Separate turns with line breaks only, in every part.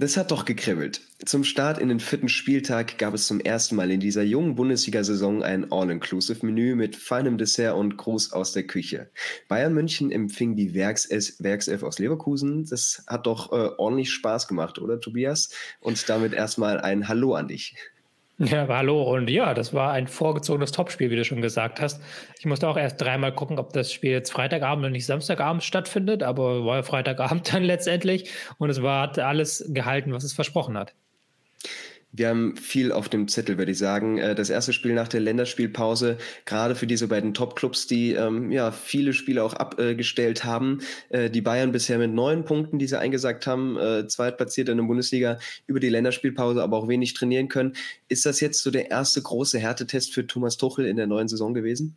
Das hat doch gekribbelt. Zum Start in den vierten Spieltag gab es zum ersten Mal in dieser jungen Bundesliga-Saison ein All-Inclusive-Menü mit feinem Dessert und Gruß aus der Küche. Bayern München empfing die Werkself, Werkself aus Leverkusen. Das hat doch äh, ordentlich Spaß gemacht, oder Tobias? Und damit erstmal ein Hallo an dich.
Ja, hallo. Und ja, das war ein vorgezogenes Topspiel, wie du schon gesagt hast. Ich musste auch erst dreimal gucken, ob das Spiel jetzt Freitagabend und nicht Samstagabend stattfindet, aber war ja Freitagabend dann letztendlich. Und es war, hat alles gehalten, was es versprochen hat.
Wir haben viel auf dem Zettel, würde ich sagen. Äh, das erste Spiel nach der Länderspielpause, gerade für diese beiden Top-Clubs, die ähm, ja viele Spiele auch abgestellt haben. Äh, die Bayern bisher mit neun Punkten, die sie eingesagt haben, äh, zweitplatziert in der Bundesliga über die Länderspielpause, aber auch wenig trainieren können. Ist das jetzt so der erste große Härtetest für Thomas Tuchel in der neuen Saison gewesen?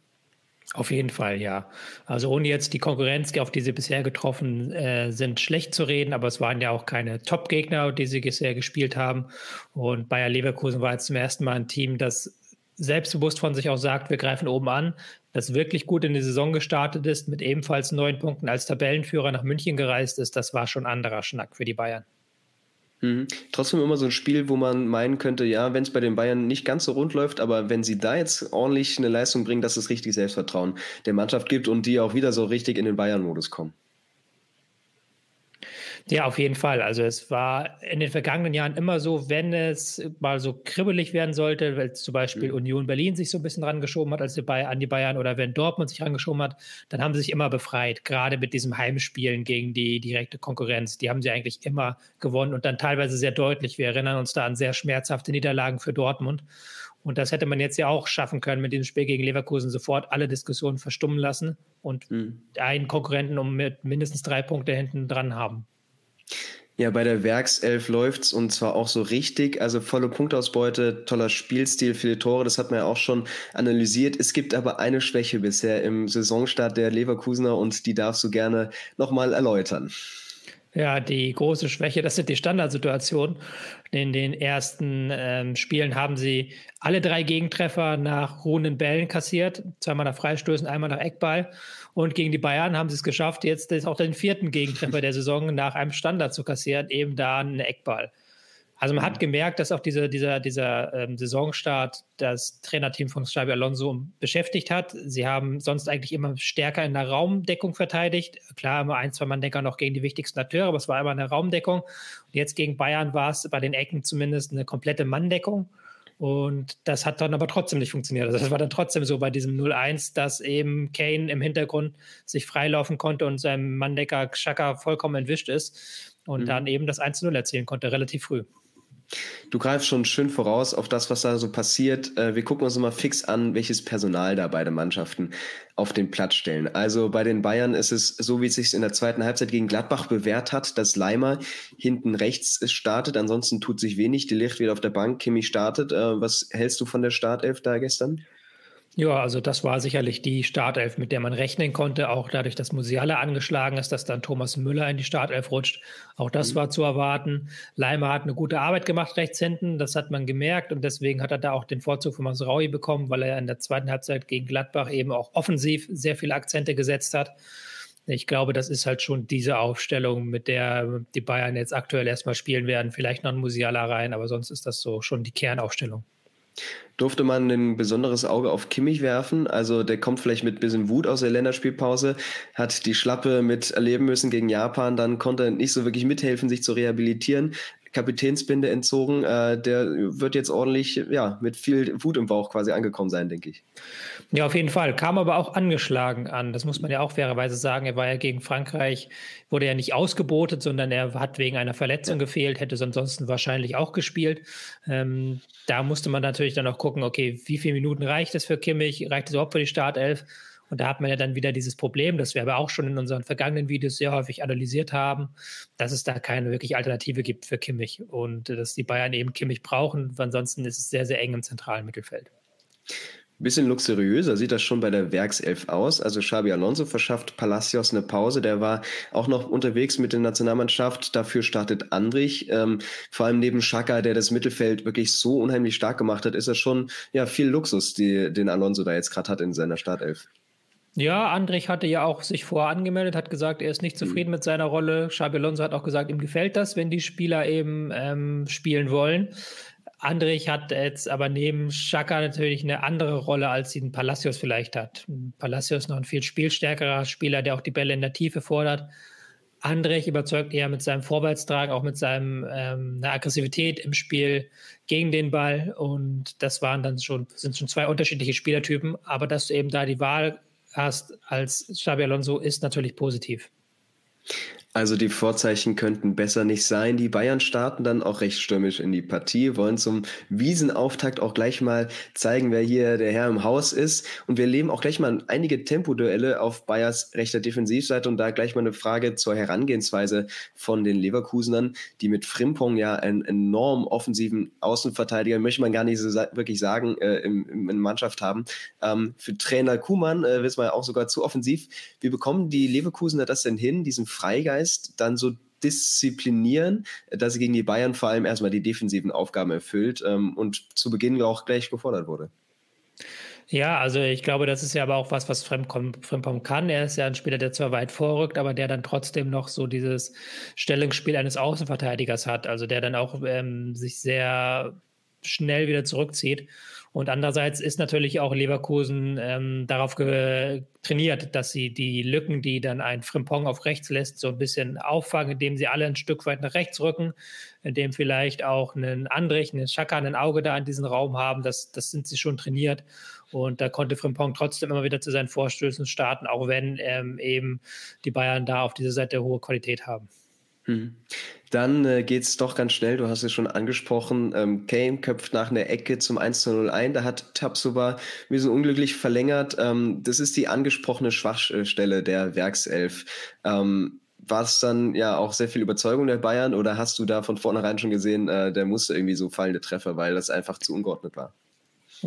Auf jeden Fall, ja. Also ohne jetzt die Konkurrenz, auf die sie bisher getroffen äh, sind, schlecht zu reden, aber es waren ja auch keine Top-Gegner, die sie bisher gespielt haben. Und Bayer Leverkusen war jetzt zum ersten Mal ein Team, das selbstbewusst von sich auch sagt, wir greifen oben an, das wirklich gut in die Saison gestartet ist, mit ebenfalls neun Punkten als Tabellenführer nach München gereist ist. Das war schon anderer Schnack für die Bayern.
Mhm. Trotzdem immer so ein Spiel, wo man meinen könnte, ja, wenn es bei den Bayern nicht ganz so rund läuft, aber wenn sie da jetzt ordentlich eine Leistung bringen, dass es richtig Selbstvertrauen der Mannschaft gibt und die auch wieder so richtig in den Bayern-Modus kommen.
Ja, auf jeden Fall. Also es war in den vergangenen Jahren immer so, wenn es mal so kribbelig werden sollte, weil zum Beispiel mhm. Union Berlin sich so ein bisschen dran geschoben hat als die Bayern, an die Bayern oder wenn Dortmund sich rangeschoben hat, dann haben sie sich immer befreit, gerade mit diesem Heimspielen gegen die direkte Konkurrenz. Die haben sie eigentlich immer gewonnen und dann teilweise sehr deutlich. Wir erinnern uns da an sehr schmerzhafte Niederlagen für Dortmund. Und das hätte man jetzt ja auch schaffen können, mit diesem Spiel gegen Leverkusen sofort alle Diskussionen verstummen lassen und mhm. einen Konkurrenten um mit mindestens drei Punkte hinten dran haben.
Ja, bei der Werkself läuft's und zwar auch so richtig. Also volle Punktausbeute, toller Spielstil, viele Tore, das hat man ja auch schon analysiert. Es gibt aber eine Schwäche bisher im Saisonstart der Leverkusener und die darfst du gerne nochmal erläutern.
Ja, die große Schwäche, das sind die Standardsituationen. In den ersten ähm, Spielen haben sie alle drei Gegentreffer nach ruhenden Bällen kassiert, zweimal nach Freistößen, einmal nach Eckball. Und gegen die Bayern haben sie es geschafft, jetzt auch den vierten Gegentreffer der Saison nach einem Standard zu kassieren, eben da einen Eckball. Also man hat gemerkt, dass auch diese, dieser, dieser ähm, Saisonstart das Trainerteam von Xabi Alonso beschäftigt hat. Sie haben sonst eigentlich immer stärker in der Raumdeckung verteidigt. Klar, immer ein, zwei Manndecker noch gegen die wichtigsten Akteure, aber es war immer eine Raumdeckung. Und jetzt gegen Bayern war es bei den Ecken zumindest eine komplette Manndeckung. Und das hat dann aber trotzdem nicht funktioniert. Also das war dann trotzdem so bei diesem 0-1, dass eben Kane im Hintergrund sich freilaufen konnte und seinem Manndecker Xhaka vollkommen entwischt ist und mhm. dann eben das 1-0 erzielen konnte, relativ früh.
Du greifst schon schön voraus auf das, was da so passiert. Äh, wir gucken uns mal fix an, welches Personal da beide Mannschaften auf den Platz stellen. Also bei den Bayern ist es so, wie es sich in der zweiten Halbzeit gegen Gladbach bewährt hat, dass Leimer hinten rechts startet. Ansonsten tut sich wenig. Die Licht wieder auf der Bank. Kimi startet. Äh, was hältst du von der Startelf da gestern?
Ja, also das war sicherlich die Startelf, mit der man rechnen konnte, auch dadurch, dass Musiala angeschlagen ist, dass dann Thomas Müller in die Startelf rutscht. Auch das mhm. war zu erwarten. Leimer hat eine gute Arbeit gemacht rechts hinten, das hat man gemerkt und deswegen hat er da auch den Vorzug von Masraui bekommen, weil er in der zweiten Halbzeit gegen Gladbach eben auch offensiv sehr viele Akzente gesetzt hat. Ich glaube, das ist halt schon diese Aufstellung, mit der die Bayern jetzt aktuell erstmal spielen werden. Vielleicht noch ein Musiala rein, aber sonst ist das so schon die Kernaufstellung.
Durfte man ein besonderes Auge auf Kimmich werfen? Also der kommt vielleicht mit bisschen Wut aus der Länderspielpause, hat die Schlappe mit erleben müssen gegen Japan, dann konnte er nicht so wirklich mithelfen, sich zu rehabilitieren. Kapitänsbinde entzogen. Äh, der wird jetzt ordentlich, ja, mit viel Wut im Bauch quasi angekommen sein, denke ich.
Ja, auf jeden Fall. Kam aber auch angeschlagen an. Das muss man ja auch fairerweise sagen. Er war ja gegen Frankreich, wurde ja nicht ausgebotet, sondern er hat wegen einer Verletzung ja. gefehlt, hätte ansonsten wahrscheinlich auch gespielt. Ähm, da musste man natürlich dann auch gucken, okay, wie viele Minuten reicht es für Kimmich? Reicht es überhaupt für die Startelf? Und da hat man ja dann wieder dieses Problem, das wir aber auch schon in unseren vergangenen Videos sehr häufig analysiert haben, dass es da keine wirklich Alternative gibt für Kimmich und dass die Bayern eben Kimmich brauchen. Ansonsten ist es sehr, sehr eng im zentralen Mittelfeld.
Bisschen luxuriöser sieht das schon bei der Werkself aus. Also Xabi Alonso verschafft Palacios eine Pause. Der war auch noch unterwegs mit der Nationalmannschaft. Dafür startet Andrich. Ähm, vor allem neben Schaka, der das Mittelfeld wirklich so unheimlich stark gemacht hat, ist das schon ja viel Luxus, die, den Alonso da jetzt gerade hat in seiner Startelf.
Ja, Andrich hatte ja auch sich vorher angemeldet, hat gesagt, er ist nicht zufrieden mhm. mit seiner Rolle. Xabi Alonso hat auch gesagt, ihm gefällt das, wenn die Spieler eben ähm, spielen wollen. Andrich hat jetzt aber neben Xhaka natürlich eine andere Rolle, als ihn Palacios vielleicht hat. Palacios ist noch ein viel spielstärkerer Spieler, der auch die Bälle in der Tiefe fordert. Andrich überzeugt eher mit seinem Vorwärtstragen, auch mit seinem ähm, einer Aggressivität im Spiel gegen den Ball. Und das waren dann schon, sind schon zwei unterschiedliche Spielertypen. Aber dass du eben da die Wahl hast als Xabi Alonso, ist natürlich positiv.
Also die Vorzeichen könnten besser nicht sein. Die Bayern starten dann auch recht stürmisch in die Partie, wollen zum Wiesenauftakt auch gleich mal zeigen, wer hier der Herr im Haus ist. Und wir leben auch gleich mal einige Tempoduelle auf Bayers rechter Defensivseite und da gleich mal eine Frage zur Herangehensweise von den Leverkusenern, die mit Frimpong ja einen enorm offensiven Außenverteidiger, möchte man gar nicht so wirklich sagen, äh, im, in Mannschaft haben. Ähm, für Trainer Kuhmann äh, wissen wir auch sogar zu offensiv. Wie bekommen die Leverkusener das denn hin, diesen Freigeist Geist dann so disziplinieren, dass sie gegen die Bayern vor allem erstmal die defensiven Aufgaben erfüllt ähm, und zu Beginn auch gleich gefordert wurde.
Ja, also ich glaube, das ist ja aber auch was, was Frimpong kann. Er ist ja ein Spieler, der zwar weit vorrückt, aber der dann trotzdem noch so dieses Stellungsspiel eines Außenverteidigers hat. Also der dann auch ähm, sich sehr schnell wieder zurückzieht. Und andererseits ist natürlich auch Leverkusen ähm, darauf trainiert, dass sie die Lücken, die dann ein Frimpong auf rechts lässt, so ein bisschen auffangen, indem sie alle ein Stück weit nach rechts rücken, indem vielleicht auch ein Andrich, ein Schaka ein Auge da in diesen Raum haben. Das, das sind sie schon trainiert. Und da konnte Frimpong trotzdem immer wieder zu seinen Vorstößen starten, auch wenn ähm, eben die Bayern da auf dieser Seite hohe Qualität haben.
Hm. Dann äh, geht es doch ganz schnell, du hast es schon angesprochen. Ähm, Kane köpft nach einer Ecke zum 1 zu 0 ein. Da hat Tabsoba ein bisschen unglücklich verlängert. Ähm, das ist die angesprochene Schwachstelle der Werkself. Ähm, war es dann ja auch sehr viel Überzeugung der Bayern oder hast du da von vornherein schon gesehen, äh, der musste irgendwie so fallende Treffer, weil das einfach zu ungeordnet war?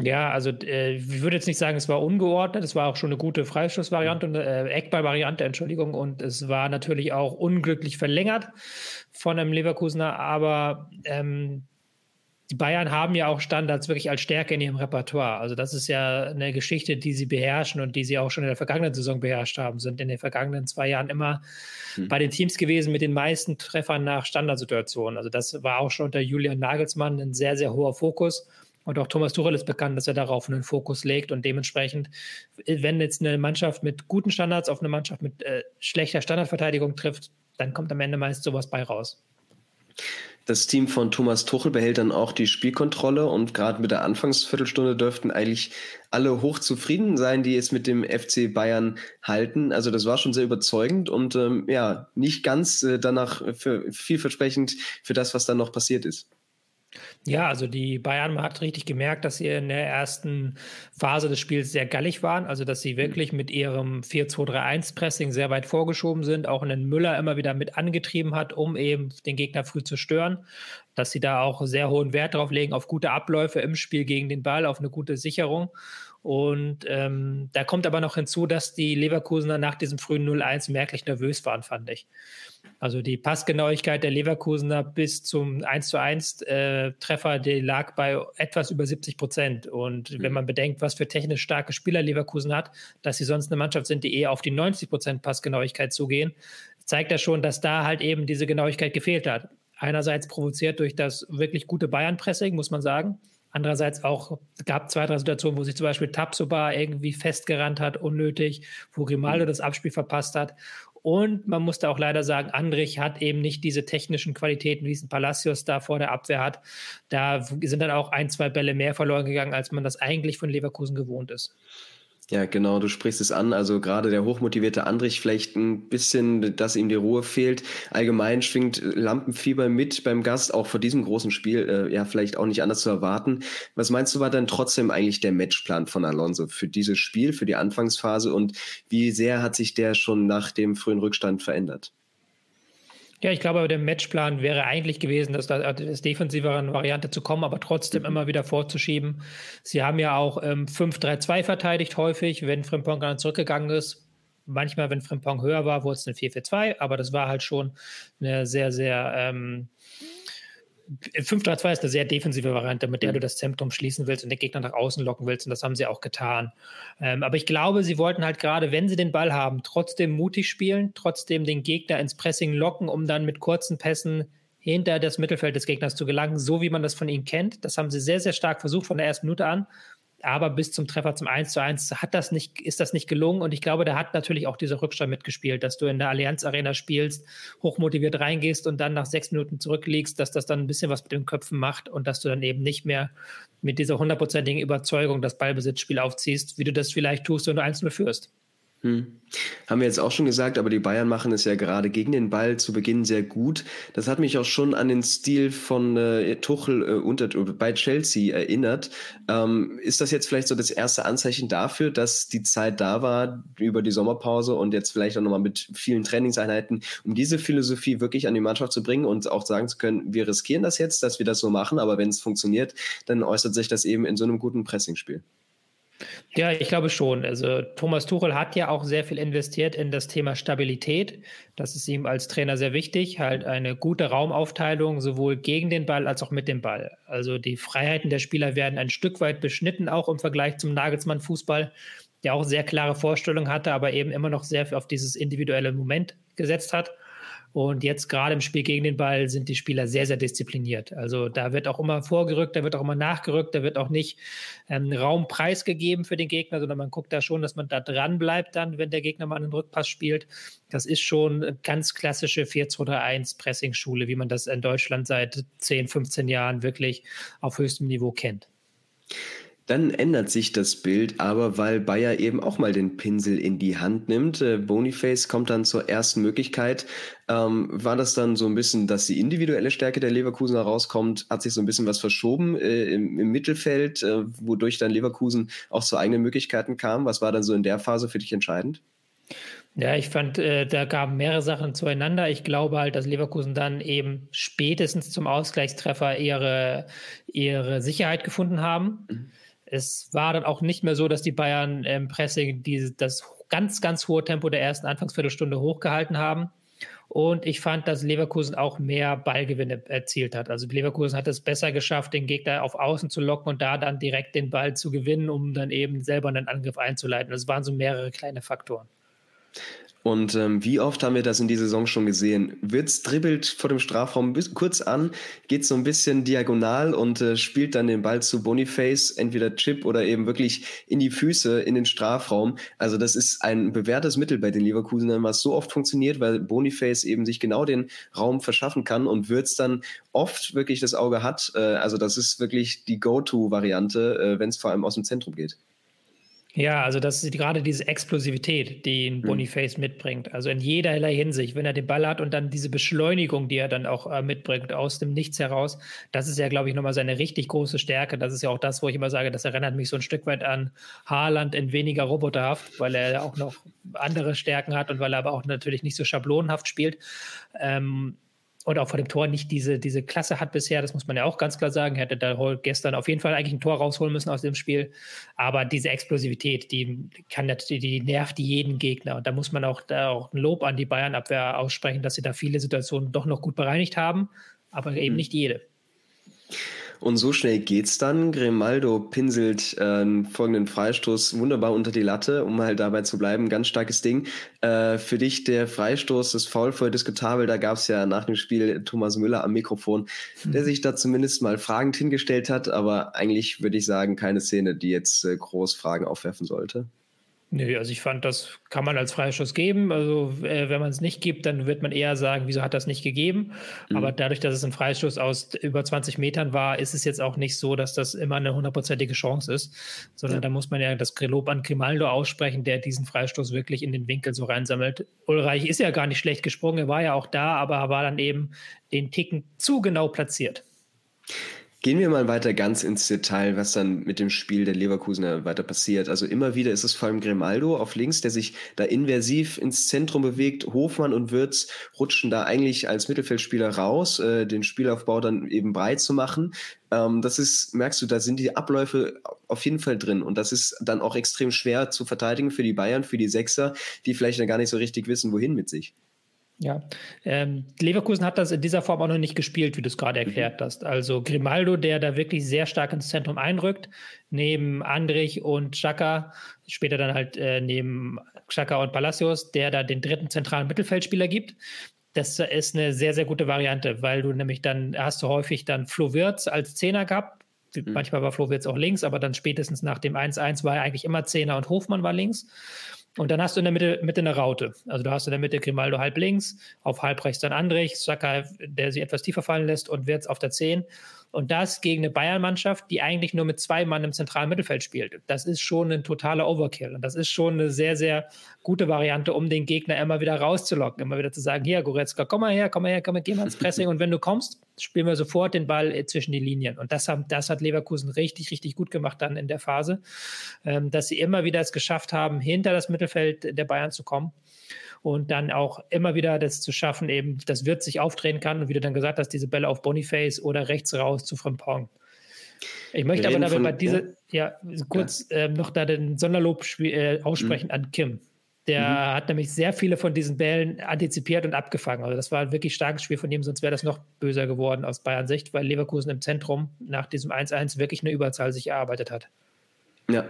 Ja, also äh, ich würde jetzt nicht sagen, es war ungeordnet. Es war auch schon eine gute Freistoßvariante, äh, Eckballvariante, Entschuldigung. Und es war natürlich auch unglücklich verlängert von einem Leverkusener. Aber ähm, die Bayern haben ja auch Standards wirklich als Stärke in ihrem Repertoire. Also das ist ja eine Geschichte, die sie beherrschen und die sie auch schon in der vergangenen Saison beherrscht haben. Sind in den vergangenen zwei Jahren immer hm. bei den Teams gewesen mit den meisten Treffern nach Standardsituationen. Also das war auch schon unter Julian Nagelsmann ein sehr, sehr hoher Fokus. Und auch Thomas Tuchel ist bekannt, dass er darauf einen Fokus legt und dementsprechend, wenn jetzt eine Mannschaft mit guten Standards auf eine Mannschaft mit äh, schlechter Standardverteidigung trifft, dann kommt am Ende meist sowas bei raus.
Das Team von Thomas Tuchel behält dann auch die Spielkontrolle und gerade mit der Anfangsviertelstunde dürften eigentlich alle hochzufrieden sein, die es mit dem FC Bayern halten. Also das war schon sehr überzeugend und ähm, ja, nicht ganz äh, danach für vielversprechend für das, was dann noch passiert ist.
Ja, also die Bayern hat richtig gemerkt, dass sie in der ersten Phase des Spiels sehr gallig waren, also dass sie wirklich mit ihrem 4-2-3-1-Pressing sehr weit vorgeschoben sind, auch einen Müller immer wieder mit angetrieben hat, um eben den Gegner früh zu stören, dass sie da auch sehr hohen Wert drauf legen, auf gute Abläufe im Spiel gegen den Ball, auf eine gute Sicherung. Und ähm, da kommt aber noch hinzu, dass die Leverkusener nach diesem frühen 0-1 merklich nervös waren, fand ich. Also die Passgenauigkeit der Leverkusener bis zum 1 zu 1 äh, die lag bei etwas über 70 Prozent. Und mhm. wenn man bedenkt, was für technisch starke Spieler Leverkusen hat, dass sie sonst eine Mannschaft sind, die eher auf die 90 Prozent Passgenauigkeit zugehen, zeigt das schon, dass da halt eben diese Genauigkeit gefehlt hat. Einerseits provoziert durch das wirklich gute Bayern-Pressing, muss man sagen. Andererseits auch gab zwei, drei Situationen, wo sich zum Beispiel Tabsoba irgendwie festgerannt hat, unnötig, wo Grimaldo mhm. das Abspiel verpasst hat. Und man musste auch leider sagen, Andrich hat eben nicht diese technischen Qualitäten, wie es ein Palacios da vor der Abwehr hat. Da sind dann auch ein, zwei Bälle mehr verloren gegangen, als man das eigentlich von Leverkusen gewohnt ist.
Ja, genau, du sprichst es an. Also gerade der hochmotivierte Andrich vielleicht ein bisschen, dass ihm die Ruhe fehlt. Allgemein schwingt Lampenfieber mit beim Gast, auch vor diesem großen Spiel, äh, ja, vielleicht auch nicht anders zu erwarten. Was meinst du, war dann trotzdem eigentlich der Matchplan von Alonso für dieses Spiel, für die Anfangsphase und wie sehr hat sich der schon nach dem frühen Rückstand verändert?
Ja, ich glaube, der Matchplan wäre eigentlich gewesen, dass da das defensivere Variante zu kommen, aber trotzdem mhm. immer wieder vorzuschieben. Sie haben ja auch ähm, 5-3-2 verteidigt häufig, wenn Frimpong dann zurückgegangen ist. Manchmal, wenn Frimpong höher war, wurde es ein 4-4-2, aber das war halt schon eine sehr, sehr ähm, 5-3-2 ist eine sehr defensive Variante, mit der du das Zentrum schließen willst und den Gegner nach außen locken willst. Und das haben sie auch getan. Ähm, aber ich glaube, sie wollten halt gerade, wenn sie den Ball haben, trotzdem mutig spielen, trotzdem den Gegner ins Pressing locken, um dann mit kurzen Pässen hinter das Mittelfeld des Gegners zu gelangen, so wie man das von ihnen kennt. Das haben sie sehr, sehr stark versucht von der ersten Minute an aber bis zum Treffer zum 1 zu 1 hat das nicht, ist das nicht gelungen. Und ich glaube, da hat natürlich auch dieser Rückstand mitgespielt, dass du in der Allianz Arena spielst, hochmotiviert reingehst und dann nach sechs Minuten zurückliegst, dass das dann ein bisschen was mit den Köpfen macht und dass du dann eben nicht mehr mit dieser hundertprozentigen Überzeugung das Ballbesitzspiel aufziehst, wie du das vielleicht tust, wenn du 1-0 führst.
Hm. Haben wir jetzt auch schon gesagt, aber die Bayern machen es ja gerade gegen den Ball zu Beginn sehr gut. Das hat mich auch schon an den Stil von äh, Tuchel äh, unter, bei Chelsea erinnert. Ähm, ist das jetzt vielleicht so das erste Anzeichen dafür, dass die Zeit da war über die Sommerpause und jetzt vielleicht auch nochmal mit vielen Trainingseinheiten, um diese Philosophie wirklich an die Mannschaft zu bringen und auch sagen zu können, wir riskieren das jetzt, dass wir das so machen, aber wenn es funktioniert, dann äußert sich das eben in so einem guten Pressingspiel.
Ja, ich glaube schon. Also Thomas Tuchel hat ja auch sehr viel investiert in das Thema Stabilität. Das ist ihm als Trainer sehr wichtig. Halt eine gute Raumaufteilung sowohl gegen den Ball als auch mit dem Ball. Also die Freiheiten der Spieler werden ein Stück weit beschnitten, auch im Vergleich zum Nagelsmann-Fußball, der auch sehr klare Vorstellungen hatte, aber eben immer noch sehr auf dieses individuelle Moment gesetzt hat. Und jetzt gerade im Spiel gegen den Ball sind die Spieler sehr, sehr diszipliniert. Also da wird auch immer vorgerückt, da wird auch immer nachgerückt, da wird auch nicht ähm, Raum preisgegeben für den Gegner, sondern man guckt da schon, dass man da dran bleibt dann, wenn der Gegner mal einen Rückpass spielt. Das ist schon ganz klassische 4-2-3-1 Pressing-Schule, wie man das in Deutschland seit 10, 15 Jahren wirklich auf höchstem Niveau kennt.
Dann ändert sich das Bild, aber weil Bayer eben auch mal den Pinsel in die Hand nimmt. Äh, Boniface kommt dann zur ersten Möglichkeit. Ähm, war das dann so ein bisschen, dass die individuelle Stärke der Leverkusen herauskommt? Hat sich so ein bisschen was verschoben äh, im, im, Mittelfeld, äh, wodurch dann Leverkusen auch zu eigenen Möglichkeiten kam? Was war dann so in der Phase für dich entscheidend?
Ja, ich fand, äh, da gaben mehrere Sachen zueinander. Ich glaube halt, dass Leverkusen dann eben spätestens zum Ausgleichstreffer ihre, ihre Sicherheit gefunden haben. Mhm es war dann auch nicht mehr so, dass die Bayern im Pressing die, das ganz, ganz hohe Tempo der ersten Anfangsviertelstunde hochgehalten haben. Und ich fand, dass Leverkusen auch mehr Ballgewinne erzielt hat. Also Leverkusen hat es besser geschafft, den Gegner auf Außen zu locken und da dann direkt den Ball zu gewinnen, um dann eben selber einen Angriff einzuleiten. Das waren so mehrere kleine Faktoren.
Und ähm, wie oft haben wir das in dieser Saison schon gesehen? Wirtz dribbelt vor dem Strafraum bis, kurz an, geht so ein bisschen diagonal und äh, spielt dann den Ball zu Boniface, entweder Chip oder eben wirklich in die Füße, in den Strafraum. Also das ist ein bewährtes Mittel bei den Leverkusenern, was so oft funktioniert, weil Boniface eben sich genau den Raum verschaffen kann und Wirtz dann oft wirklich das Auge hat. Äh, also das ist wirklich die Go-To-Variante, äh, wenn es vor allem aus dem Zentrum geht.
Ja, also das ist gerade diese Explosivität, die ein mhm. Boniface mhm. mitbringt. Also in jederlei Hinsicht, wenn er den Ball hat und dann diese Beschleunigung, die er dann auch äh, mitbringt aus dem Nichts heraus, das ist ja, glaube ich, nochmal seine richtig große Stärke. Das ist ja auch das, wo ich immer sage, das erinnert mich so ein Stück weit an Haaland in weniger roboterhaft, weil er auch noch andere Stärken hat und weil er aber auch natürlich nicht so schablonenhaft spielt. Ähm, und auch vor dem Tor nicht diese, diese Klasse hat bisher, das muss man ja auch ganz klar sagen. Hätte da gestern auf jeden Fall eigentlich ein Tor rausholen müssen aus dem Spiel. Aber diese Explosivität, die kann die, die nervt jeden Gegner. Und da muss man auch, da auch ein Lob an die Bayern-Abwehr aussprechen, dass sie da viele Situationen doch noch gut bereinigt haben, aber eben mhm. nicht jede.
Und so schnell geht's dann. Grimaldo pinselt äh, folgenden Freistoß wunderbar unter die Latte, um halt dabei zu bleiben. Ganz starkes Ding. Äh, für dich der Freistoß, das Foul voll diskutabel. Da gab's ja nach dem Spiel Thomas Müller am Mikrofon, mhm. der sich da zumindest mal fragend hingestellt hat. Aber eigentlich würde ich sagen, keine Szene, die jetzt äh, groß Fragen aufwerfen sollte.
Nö, also ich fand, das kann man als Freischuss geben. Also äh, wenn man es nicht gibt, dann wird man eher sagen, wieso hat das nicht gegeben? Mhm. Aber dadurch, dass es ein Freistoß aus über 20 Metern war, ist es jetzt auch nicht so, dass das immer eine hundertprozentige Chance ist, sondern ja. da muss man ja das Lob an Grimaldo aussprechen, der diesen Freistoß wirklich in den Winkel so reinsammelt. Ulreich ist ja gar nicht schlecht gesprungen, er war ja auch da, aber war dann eben den Ticken zu genau platziert.
Gehen wir mal weiter ganz ins Detail, was dann mit dem Spiel der Leverkusener weiter passiert. Also immer wieder ist es vor allem Grimaldo auf links, der sich da inversiv ins Zentrum bewegt. Hofmann und Würz rutschen da eigentlich als Mittelfeldspieler raus, äh, den Spielaufbau dann eben breit zu machen. Ähm, das ist, merkst du, da sind die Abläufe auf jeden Fall drin. Und das ist dann auch extrem schwer zu verteidigen für die Bayern, für die Sechser, die vielleicht dann gar nicht so richtig wissen, wohin mit sich.
Ja, ähm, Leverkusen hat das in dieser Form auch noch nicht gespielt, wie du es gerade mhm. erklärt hast. Also Grimaldo, der da wirklich sehr stark ins Zentrum einrückt, neben Andrich und Chaka, später dann halt äh, neben Chaka und Palacios, der da den dritten zentralen Mittelfeldspieler gibt. Das ist eine sehr, sehr gute Variante, weil du nämlich dann hast du häufig dann Flo Wirtz als Zehner gehabt. Mhm. Manchmal war Flo Wirtz auch links, aber dann spätestens nach dem 1-1 war er eigentlich immer Zehner und Hofmann war links. Und dann hast du in der Mitte, Mitte eine Raute. Also du hast in der Mitte Grimaldo halb links, auf halb rechts dann Andrich, Saka, der sich etwas tiefer fallen lässt und Wirtz auf der 10. Und das gegen eine Bayern-Mannschaft, die eigentlich nur mit zwei Mann im zentralen Mittelfeld spielt. Das ist schon ein totaler Overkill. Und das ist schon eine sehr, sehr gute Variante, um den Gegner immer wieder rauszulocken. Immer wieder zu sagen, hier, Goretzka, komm mal her, komm mal her, komm mal, geh mal ins Pressing. Und wenn du kommst, spielen wir sofort den Ball äh, zwischen die Linien. Und das, haben, das hat Leverkusen richtig, richtig gut gemacht dann in der Phase, ähm, dass sie immer wieder es geschafft haben, hinter das Mittelfeld der Bayern zu kommen und dann auch immer wieder das zu schaffen, eben, dass Wirt sich aufdrehen kann und wie du dann gesagt hast, diese Bälle auf Boniface oder rechts raus zu Frimpong. Ich möchte aber dabei bei diese, ja, ja kurz ja. Ähm, noch da den Sonderlob äh, aussprechen mhm. an Kim. Der mhm. hat nämlich sehr viele von diesen Bällen antizipiert und abgefangen. Also das war ein wirklich starkes Spiel von ihm, sonst wäre das noch böser geworden aus Bayern Sicht, weil Leverkusen im Zentrum nach diesem 1-1 wirklich eine Überzahl sich erarbeitet hat.
Ja,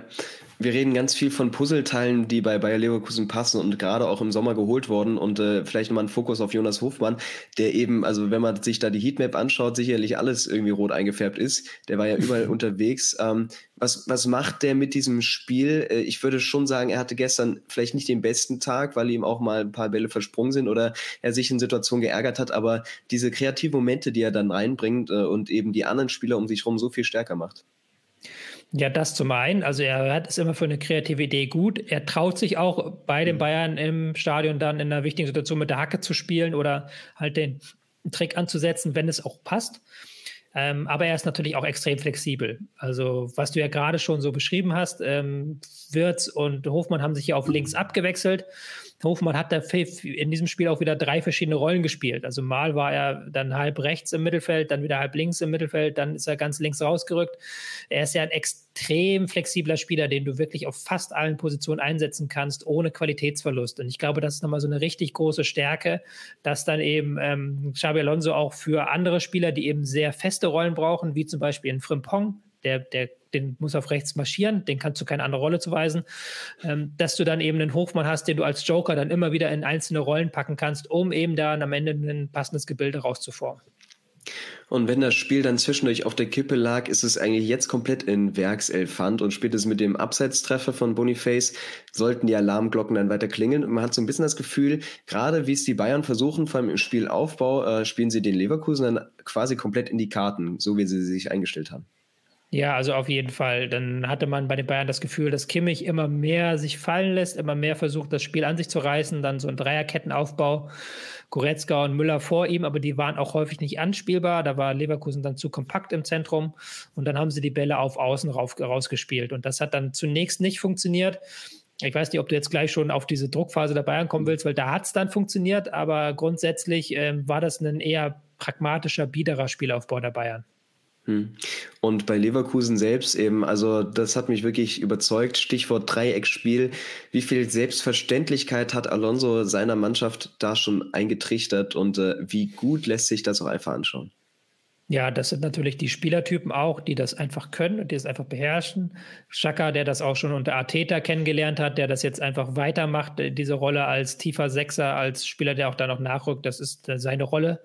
wir reden ganz viel von Puzzleteilen, die bei Bayer Leverkusen passen und gerade auch im Sommer geholt wurden. Und äh, vielleicht nochmal ein Fokus auf Jonas Hofmann, der eben, also wenn man sich da die Heatmap anschaut, sicherlich alles irgendwie rot eingefärbt ist. Der war ja überall unterwegs. Ähm, was, was macht der mit diesem Spiel? Äh, ich würde schon sagen, er hatte gestern vielleicht nicht den besten Tag, weil ihm auch mal ein paar Bälle versprungen sind oder er sich in Situationen geärgert hat. Aber diese kreativen Momente, die er dann reinbringt äh, und eben die anderen Spieler um sich herum so viel stärker macht.
Ja, das zum einen. Also er hat es immer für eine kreative Idee gut. Er traut sich auch bei den mhm. Bayern im Stadion dann in einer wichtigen Situation mit der Hacke zu spielen oder halt den Trick anzusetzen, wenn es auch passt. Ähm, aber er ist natürlich auch extrem flexibel. Also, was du ja gerade schon so beschrieben hast, ähm, Wirtz und Hofmann haben sich ja auf links abgewechselt. Hofmann hat da in diesem Spiel auch wieder drei verschiedene Rollen gespielt. Also mal war er dann halb rechts im Mittelfeld, dann wieder halb links im Mittelfeld, dann ist er ganz links rausgerückt. Er ist ja ein extrem flexibler Spieler, den du wirklich auf fast allen Positionen einsetzen kannst, ohne Qualitätsverlust. Und ich glaube, das ist nochmal so eine richtig große Stärke, dass dann eben ähm, Xabi Alonso auch für andere Spieler, die eben sehr feste Rollen brauchen, wie zum Beispiel in Frimpong, der, der, den muss auf rechts marschieren, den kannst du keine andere Rolle zuweisen, ähm, dass du dann eben einen Hofmann hast, den du als Joker dann immer wieder in einzelne Rollen packen kannst, um eben dann am Ende ein passendes Gebilde rauszuformen.
Und wenn das Spiel dann zwischendurch auf der Kippe lag, ist es eigentlich jetzt komplett in Werkselfand und spätestens mit dem Abseitstreffer von Boniface sollten die Alarmglocken dann weiter klingeln. Und man hat so ein bisschen das Gefühl, gerade wie es die Bayern versuchen, vor allem im Spielaufbau, äh, spielen sie den Leverkusen dann quasi komplett in die Karten, so wie sie sich eingestellt haben.
Ja, also auf jeden Fall. Dann hatte man bei den Bayern das Gefühl, dass Kimmich immer mehr sich fallen lässt, immer mehr versucht, das Spiel an sich zu reißen. Dann so ein Dreierkettenaufbau, Goretzka und Müller vor ihm, aber die waren auch häufig nicht anspielbar. Da war Leverkusen dann zu kompakt im Zentrum und dann haben sie die Bälle auf Außen rauf, rausgespielt. Und das hat dann zunächst nicht funktioniert. Ich weiß nicht, ob du jetzt gleich schon auf diese Druckphase der Bayern kommen willst, weil da hat es dann funktioniert, aber grundsätzlich äh, war das ein eher pragmatischer, biederer Spielaufbau der Bayern.
Hm. Und bei Leverkusen selbst eben, also das hat mich wirklich überzeugt. Stichwort Dreiecksspiel. Wie viel Selbstverständlichkeit hat Alonso seiner Mannschaft da schon eingetrichtert und äh, wie gut lässt sich das auch einfach anschauen?
Ja, das sind natürlich die Spielertypen auch, die das einfach können und die es einfach beherrschen. Schaka, der das auch schon unter Arteta kennengelernt hat, der das jetzt einfach weitermacht, äh, diese Rolle als tiefer Sechser, als Spieler, der auch da noch nachrückt, das ist äh, seine Rolle.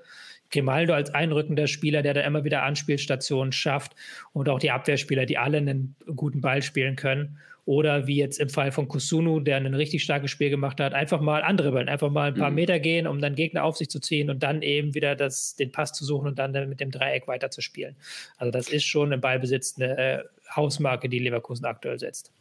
Grimaldo als einrückender Spieler, der da immer wieder Anspielstationen schafft und auch die Abwehrspieler, die alle einen guten Ball spielen können. Oder wie jetzt im Fall von Kusunu, der ein richtig starkes Spiel gemacht hat, einfach mal andribbeln, einfach mal ein paar mhm. Meter gehen, um dann Gegner auf sich zu ziehen und dann eben wieder das, den Pass zu suchen und dann mit dem Dreieck weiterzuspielen. Also das ist schon im Ballbesitz eine äh, Hausmarke, die Leverkusen aktuell setzt.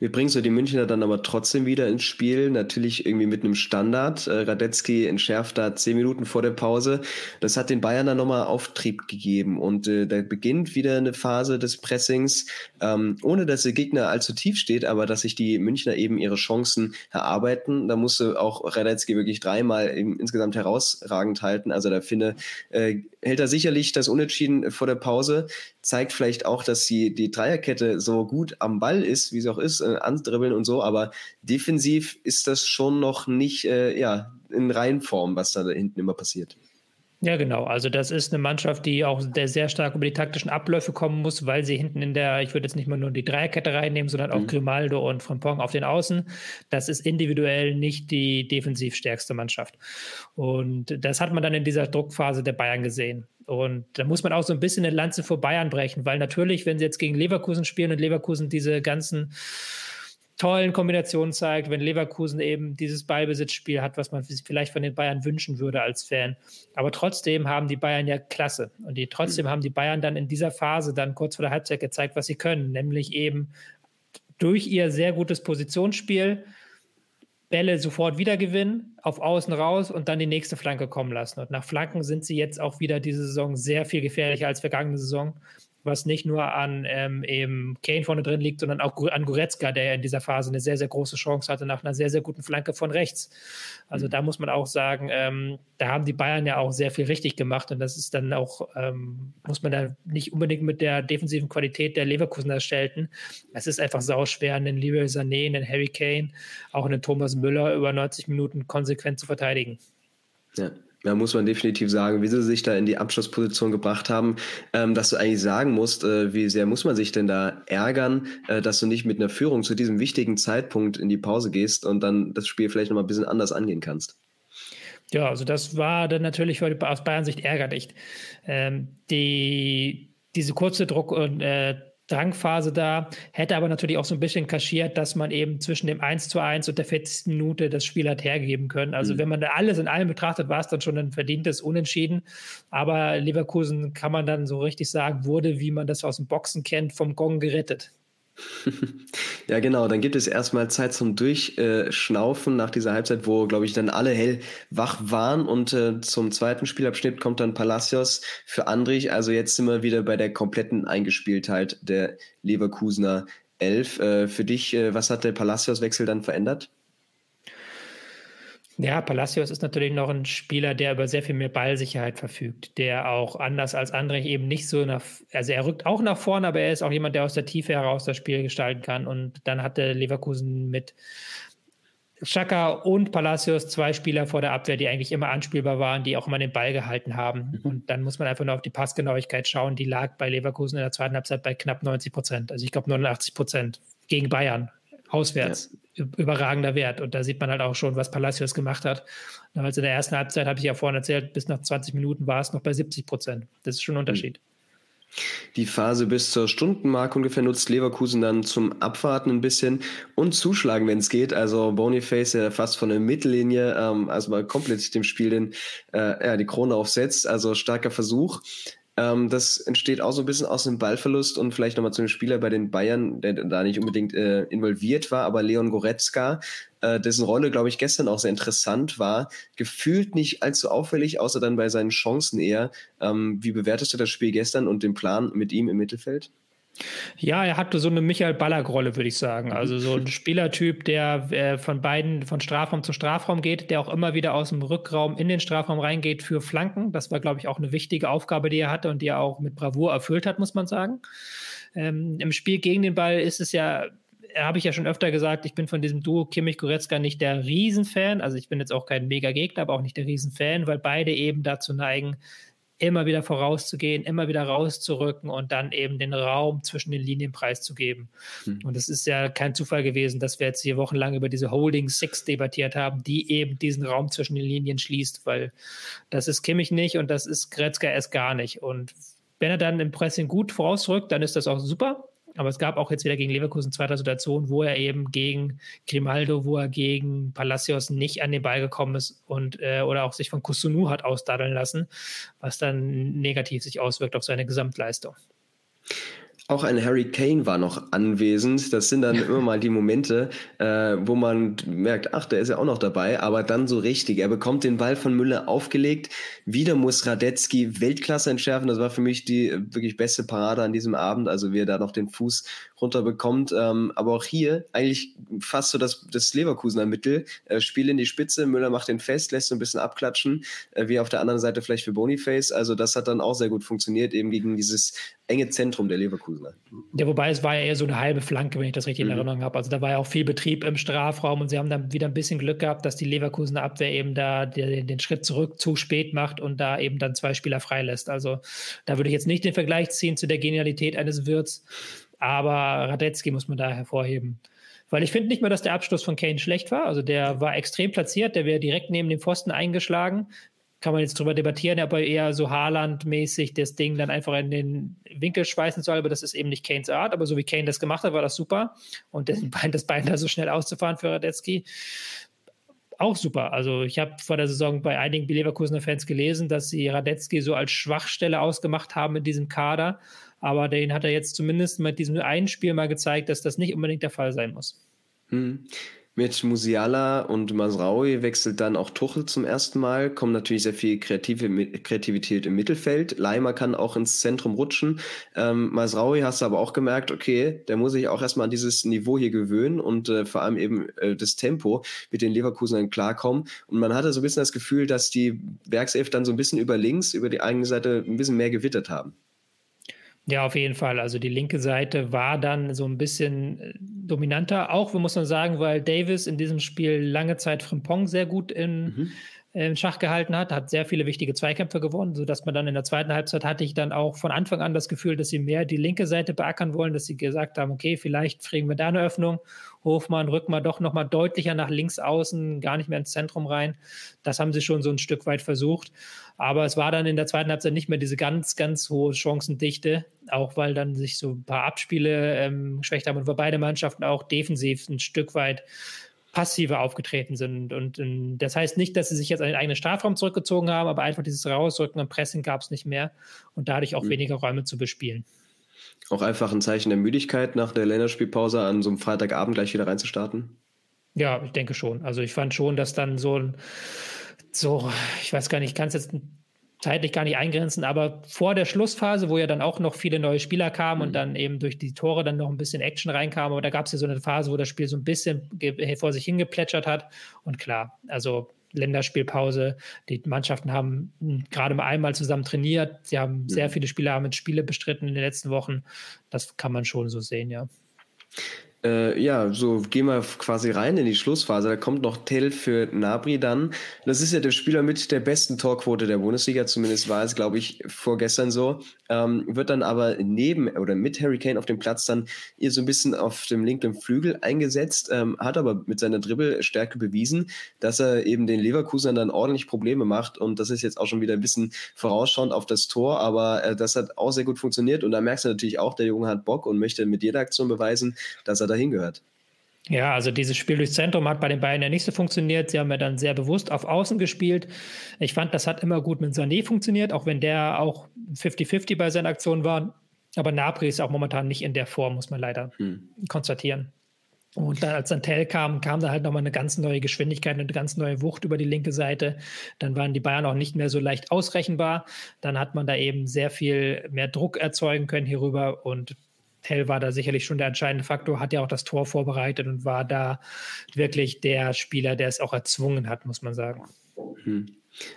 Wie bringst du die Münchner dann aber trotzdem wieder ins Spiel? Natürlich irgendwie mit einem Standard. Äh, Radetzky entschärft da zehn Minuten vor der Pause. Das hat den Bayern dann nochmal Auftrieb gegeben. Und äh, da beginnt wieder eine Phase des Pressings, ähm, ohne dass der Gegner allzu tief steht, aber dass sich die Münchner eben ihre Chancen erarbeiten. Da musste auch Radetzky wirklich dreimal insgesamt herausragend halten. Also da finde, äh, hält er sicherlich das Unentschieden vor der Pause. Zeigt vielleicht auch, dass die, die Dreierkette so gut am Ball ist, wie sie auch ist, äh, andribbeln und so, aber defensiv ist das schon noch nicht, äh, ja, in Reihenform, was da hinten immer passiert.
Ja, genau. Also das ist eine Mannschaft, die auch sehr, sehr stark über die taktischen Abläufe kommen muss, weil sie hinten in der, ich würde jetzt nicht mal nur die Dreierkette reinnehmen, sondern auch mhm. Grimaldo und Frimpong auf den Außen. Das ist individuell nicht die defensiv stärkste Mannschaft. Und das hat man dann in dieser Druckphase der Bayern gesehen. Und da muss man auch so ein bisschen eine Lanze vor Bayern brechen, weil natürlich, wenn sie jetzt gegen Leverkusen spielen und Leverkusen diese ganzen tollen Kombinationen zeigt, wenn Leverkusen eben dieses Ballbesitzspiel hat, was man vielleicht von den Bayern wünschen würde als Fan. Aber trotzdem haben die Bayern ja Klasse. Und die, trotzdem mhm. haben die Bayern dann in dieser Phase dann kurz vor der Halbzeit gezeigt, was sie können, nämlich eben durch ihr sehr gutes Positionsspiel Bälle sofort wieder gewinnen, auf Außen raus und dann die nächste Flanke kommen lassen. Und nach Flanken sind sie jetzt auch wieder diese Saison sehr viel gefährlicher als vergangene Saison was nicht nur an ähm, eben Kane vorne drin liegt, sondern auch an Goretzka, der in dieser Phase eine sehr, sehr große Chance hatte nach einer sehr, sehr guten Flanke von rechts. Also mhm. da muss man auch sagen, ähm, da haben die Bayern ja auch sehr viel richtig gemacht und das ist dann auch, ähm, muss man da nicht unbedingt mit der defensiven Qualität der Leverkusen erstellten. Es ist einfach sauschwer, einen Leroy Sané, einen Harry Kane, auch einen Thomas Müller über 90 Minuten konsequent zu verteidigen.
Ja, ja, muss man definitiv sagen, wie sie sich da in die Abschlussposition gebracht haben, ähm, dass du eigentlich sagen musst, äh, wie sehr muss man sich denn da ärgern, äh, dass du nicht mit einer Führung zu diesem wichtigen Zeitpunkt in die Pause gehst und dann das Spiel vielleicht nochmal ein bisschen anders angehen kannst.
Ja, also das war dann natürlich aus Bayern Sicht ärgerlich. Ähm, die, diese kurze Druck- und äh, Drangphase da, hätte aber natürlich auch so ein bisschen kaschiert, dass man eben zwischen dem 1 zu 1 und der 40. Minute das Spiel hat hergeben können. Also mhm. wenn man da alles in allem betrachtet, war es dann schon ein verdientes Unentschieden. Aber Leverkusen kann man dann so richtig sagen, wurde, wie man das aus dem Boxen kennt, vom Gong gerettet.
ja, genau. Dann gibt es erstmal Zeit zum Durchschnaufen nach dieser Halbzeit, wo, glaube ich, dann alle hellwach waren. Und äh, zum zweiten Spielabschnitt kommt dann Palacios für Andrich. Also jetzt sind wir wieder bei der kompletten Eingespieltheit der Leverkusener Elf. Äh, für dich, äh, was hat der Palacios-Wechsel dann verändert?
Ja, Palacios ist natürlich noch ein Spieler, der über sehr viel mehr Ballsicherheit verfügt, der auch anders als andere eben nicht so nach, also er rückt auch nach vorne, aber er ist auch jemand, der aus der Tiefe heraus das Spiel gestalten kann. Und dann hatte Leverkusen mit Chaka und Palacios zwei Spieler vor der Abwehr, die eigentlich immer anspielbar waren, die auch immer den Ball gehalten haben. Mhm. Und dann muss man einfach nur auf die Passgenauigkeit schauen. Die lag bei Leverkusen in der zweiten Halbzeit bei knapp 90 Prozent. Also ich glaube 89 Prozent gegen Bayern auswärts. Ja überragender Wert. Und da sieht man halt auch schon, was Palacios gemacht hat. Damals in der ersten Halbzeit, habe ich ja vorhin erzählt, bis nach 20 Minuten war es noch bei 70 Prozent. Das ist schon ein Unterschied.
Die Phase bis zur Stundenmarke ungefähr nutzt Leverkusen dann zum Abwarten ein bisschen und zuschlagen, wenn es geht. Also Boniface, der fast von der Mittellinie, ähm, also mal komplett dem Spiel den, äh, ja, die Krone aufsetzt. Also starker Versuch. Ähm, das entsteht auch so ein bisschen aus dem Ballverlust und vielleicht nochmal zu dem Spieler bei den Bayern, der da nicht unbedingt äh, involviert war, aber Leon Goretzka, äh, dessen Rolle, glaube ich, gestern auch sehr interessant war, gefühlt nicht allzu auffällig, außer dann bei seinen Chancen eher. Ähm, wie bewertest du das Spiel gestern und den Plan mit ihm im Mittelfeld?
Ja, er hatte so eine Michael Ballack-Rolle, würde ich sagen. Mhm. Also so ein Spielertyp, der äh, von beiden, von Strafraum zu Strafraum geht, der auch immer wieder aus dem Rückraum in den Strafraum reingeht für Flanken. Das war, glaube ich, auch eine wichtige Aufgabe, die er hatte und die er auch mit Bravour erfüllt hat, muss man sagen. Ähm, Im Spiel gegen den Ball ist es ja habe ich ja schon öfter gesagt, ich bin von diesem Duo Kimmich-Goretzka nicht der Riesenfan. Also ich bin jetzt auch kein Mega-Gegner, aber auch nicht der Riesenfan, weil beide eben dazu neigen, immer wieder vorauszugehen, immer wieder rauszurücken und dann eben den Raum zwischen den Linien preiszugeben. Hm. Und es ist ja kein Zufall gewesen, dass wir jetzt hier wochenlang über diese Holding Six debattiert haben, die eben diesen Raum zwischen den Linien schließt, weil das ist Kimmich nicht und das ist Gretzka erst gar nicht. Und wenn er dann im Pressing gut vorausrückt, dann ist das auch super. Aber es gab auch jetzt wieder gegen Leverkusen zwei, drei Situationen, wo er eben gegen Grimaldo, wo er gegen Palacios nicht an den Ball gekommen ist und äh, oder auch sich von Kusunu hat ausdaddeln lassen, was dann negativ sich auswirkt auf seine Gesamtleistung.
Auch ein Harry Kane war noch anwesend. Das sind dann immer mal die Momente, äh, wo man merkt, ach, der ist ja auch noch dabei, aber dann so richtig. Er bekommt den Ball von Müller aufgelegt. Wieder muss Radetzky Weltklasse entschärfen. Das war für mich die wirklich beste Parade an diesem Abend. Also wie er da noch den Fuß runterbekommt. Ähm, aber auch hier eigentlich fast so das, das Leverkusener Mittel. Äh, Spiel in die Spitze, Müller macht den fest, lässt so ein bisschen abklatschen, äh, wie auf der anderen Seite vielleicht für Boniface. Also das hat dann auch sehr gut funktioniert, eben gegen dieses enge Zentrum der Leverkusen. Leverkusener.
Ja, wobei es war ja eher so eine halbe Flanke, wenn ich das richtig in mhm. Erinnerung habe. Also da war ja auch viel Betrieb im Strafraum und sie haben dann wieder ein bisschen Glück gehabt, dass die Leverkusener Abwehr eben da den, den Schritt zurück zu spät macht und da eben dann zwei Spieler freilässt. Also da würde ich jetzt nicht den Vergleich ziehen zu der Genialität eines Wirts, aber Radetzky muss man da hervorheben. Weil ich finde nicht mehr, dass der Abschluss von Kane schlecht war. Also der war extrem platziert, der wäre direkt neben dem Pfosten eingeschlagen kann man jetzt drüber debattieren, ob er eher so Haaland-mäßig das Ding dann einfach in den Winkel schweißen soll, aber das ist eben nicht Kanes Art. Aber so wie Kane das gemacht hat, war das super. Und das Bein, das Bein da so schnell auszufahren für Radetzky, auch super. Also ich habe vor der Saison bei einigen Leverkusener Fans gelesen, dass sie Radetzky so als Schwachstelle ausgemacht haben in diesem Kader. Aber den hat er jetzt zumindest mit diesem einen Spiel mal gezeigt, dass das nicht unbedingt der Fall sein muss.
Hm. Mit Musiala und Masraui wechselt dann auch Tuchel zum ersten Mal. Kommt natürlich sehr viel kreative, Kreativität im Mittelfeld. Leimer kann auch ins Zentrum rutschen. Ähm, Masraui hast du aber auch gemerkt, okay, der muss sich auch erstmal an dieses Niveau hier gewöhnen und äh, vor allem eben äh, das Tempo mit den Leverkusenern klarkommen. Und man hatte so ein bisschen das Gefühl, dass die Werkself dann so ein bisschen über links, über die eigene Seite ein bisschen mehr gewittert haben.
Ja, auf jeden Fall. Also die linke Seite war dann so ein bisschen äh, dominanter, auch muss man sagen, weil Davis in diesem Spiel lange Zeit Frimpong sehr gut in, mhm. In Schach gehalten hat, hat sehr viele wichtige Zweikämpfe gewonnen, sodass man dann in der zweiten Halbzeit hatte ich dann auch von Anfang an das Gefühl, dass sie mehr die linke Seite beackern wollen, dass sie gesagt haben, okay, vielleicht kriegen wir da eine Öffnung. Hofmann rückt mal doch nochmal deutlicher nach links außen, gar nicht mehr ins Zentrum rein. Das haben sie schon so ein Stück weit versucht. Aber es war dann in der zweiten Halbzeit nicht mehr diese ganz, ganz hohe Chancendichte, auch weil dann sich so ein paar Abspiele ähm, geschwächt haben und weil beide Mannschaften auch defensiv ein Stück weit passiver aufgetreten sind. Und, und, das heißt nicht, dass sie sich jetzt an den eigenen Strafraum zurückgezogen haben, aber einfach dieses Rausrücken und Pressing gab es nicht mehr und dadurch auch mhm. weniger Räume zu bespielen.
Auch einfach ein Zeichen der Müdigkeit nach der Länderspielpause an so einem Freitagabend gleich wieder reinzustarten?
Ja, ich denke schon. Also ich fand schon, dass dann so ein so, ich weiß gar nicht, ich kann es jetzt zeitlich gar nicht eingrenzen, aber vor der Schlussphase, wo ja dann auch noch viele neue Spieler kamen mhm. und dann eben durch die Tore dann noch ein bisschen Action reinkam, aber da gab es ja so eine Phase, wo das Spiel so ein bisschen vor sich hingeplätschert hat. Und klar, also Länderspielpause. Die Mannschaften haben gerade mal einmal zusammen trainiert. Sie haben mhm. sehr viele Spieler haben Spiele bestritten in den letzten Wochen. Das kann man schon so sehen, ja.
Äh, ja, so gehen wir quasi rein in die Schlussphase. Da kommt noch Tell für Nabri dann. Das ist ja der Spieler mit der besten Torquote der Bundesliga, zumindest war es, glaube ich, vorgestern so. Ähm, wird dann aber neben oder mit Harry Kane auf dem Platz dann ihr so ein bisschen auf dem linken Flügel eingesetzt, ähm, hat aber mit seiner Dribbelstärke bewiesen, dass er eben den Leverkusen dann ordentlich Probleme macht. Und das ist jetzt auch schon wieder ein bisschen vorausschauend auf das Tor, aber äh, das hat auch sehr gut funktioniert. Und da merkst du natürlich auch, der Junge hat Bock und möchte mit jeder Aktion beweisen, dass er da dahin gehört.
Ja, also dieses Spiel durchs Zentrum hat bei den Bayern ja nicht so funktioniert. Sie haben ja dann sehr bewusst auf Außen gespielt. Ich fand, das hat immer gut mit Sané funktioniert, auch wenn der auch 50-50 bei seinen Aktionen war. Aber Napri ist auch momentan nicht in der Form, muss man leider hm. konstatieren. Und dann, als dann Tell kam, kam da halt nochmal eine ganz neue Geschwindigkeit, eine ganz neue Wucht über die linke Seite. Dann waren die Bayern auch nicht mehr so leicht ausrechenbar. Dann hat man da eben sehr viel mehr Druck erzeugen können hierüber und Tell war da sicherlich schon der entscheidende Faktor, hat ja auch das Tor vorbereitet und war da wirklich der Spieler, der es auch erzwungen hat, muss man sagen.
Hm.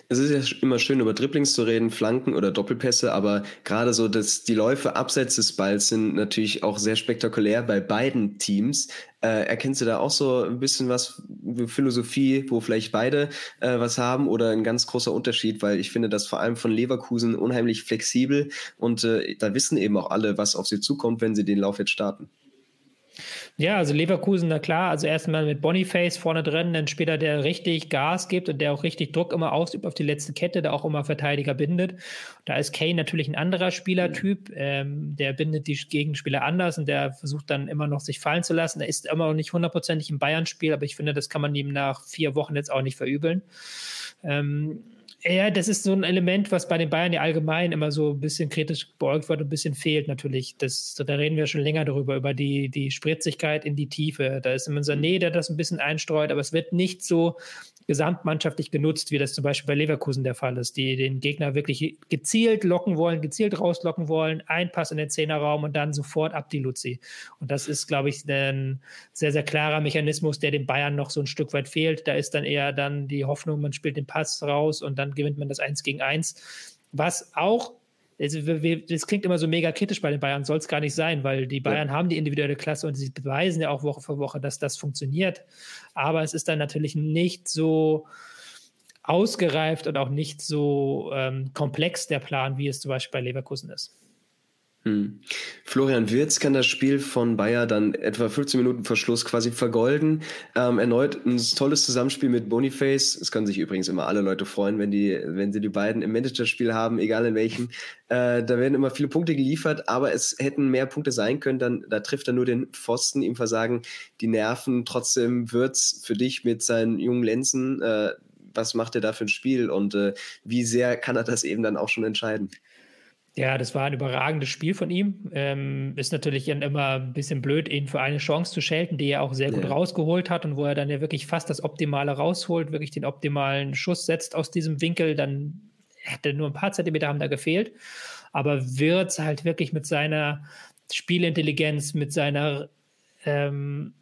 Es ist ja immer schön, über Dribblings zu reden, Flanken oder Doppelpässe, aber gerade so, dass die Läufe abseits des Balls sind natürlich auch sehr spektakulär bei beiden Teams. Äh, erkennst du da auch so ein bisschen was, Philosophie, wo vielleicht beide äh, was haben oder ein ganz großer Unterschied, weil ich finde das vor allem von Leverkusen unheimlich flexibel und äh, da wissen eben auch alle, was auf sie zukommt, wenn sie den Lauf jetzt starten.
Ja, also Leverkusen, na klar, also erstmal mit Boniface vorne drin, dann später der richtig Gas gibt und der auch richtig Druck immer ausübt auf die letzte Kette, der auch immer Verteidiger bindet. Da ist Kane natürlich ein anderer Spielertyp, ähm, der bindet die Gegenspieler anders und der versucht dann immer noch sich fallen zu lassen. Er ist immer noch nicht hundertprozentig im Bayern-Spiel, aber ich finde, das kann man ihm nach vier Wochen jetzt auch nicht verübeln. Ähm, ja, das ist so ein Element, was bei den Bayern ja allgemein immer so ein bisschen kritisch beäugt wird und ein bisschen fehlt natürlich. Das, da reden wir schon länger darüber, über die, die Spritzigkeit in die Tiefe. Da ist immer Sané, der das ein bisschen einstreut, aber es wird nicht so gesamtmannschaftlich genutzt, wie das zum Beispiel bei Leverkusen der Fall ist, die den Gegner wirklich gezielt locken wollen, gezielt rauslocken wollen, ein Pass in den Zehnerraum und dann sofort ab die Luzi. Und das ist, glaube ich, ein sehr, sehr klarer Mechanismus, der den Bayern noch so ein Stück weit fehlt. Da ist dann eher dann die Hoffnung, man spielt den Pass raus und dann gewinnt man das Eins gegen Eins. Was auch das klingt immer so mega kritisch bei den Bayern, soll es gar nicht sein, weil die Bayern ja. haben die individuelle Klasse und sie beweisen ja auch Woche für Woche, dass das funktioniert. Aber es ist dann natürlich nicht so ausgereift und auch nicht so ähm, komplex der Plan, wie es zum Beispiel bei Leverkusen ist.
Hm. Florian Wirz kann das Spiel von Bayer dann etwa 15 Minuten vor Schluss quasi vergolden. Ähm, erneut ein tolles Zusammenspiel mit Boniface. Es können sich übrigens immer alle Leute freuen, wenn, die, wenn sie die beiden im Managerspiel haben, egal in welchem. Äh, da werden immer viele Punkte geliefert, aber es hätten mehr Punkte sein können. Dann, da trifft er nur den Pfosten, ihm versagen die Nerven. Trotzdem Wirz für dich mit seinen jungen Lenzen. Äh, was macht er da für ein Spiel und äh, wie sehr kann er das eben dann auch schon entscheiden?
Ja, das war ein überragendes Spiel von ihm. Ähm, ist natürlich immer ein bisschen blöd, ihn für eine Chance zu schelten, die er auch sehr gut ja. rausgeholt hat und wo er dann ja wirklich fast das Optimale rausholt, wirklich den optimalen Schuss setzt aus diesem Winkel. Dann hätte nur ein paar Zentimeter haben da gefehlt. Aber Wirtz halt wirklich mit seiner Spielintelligenz, mit seiner ähm,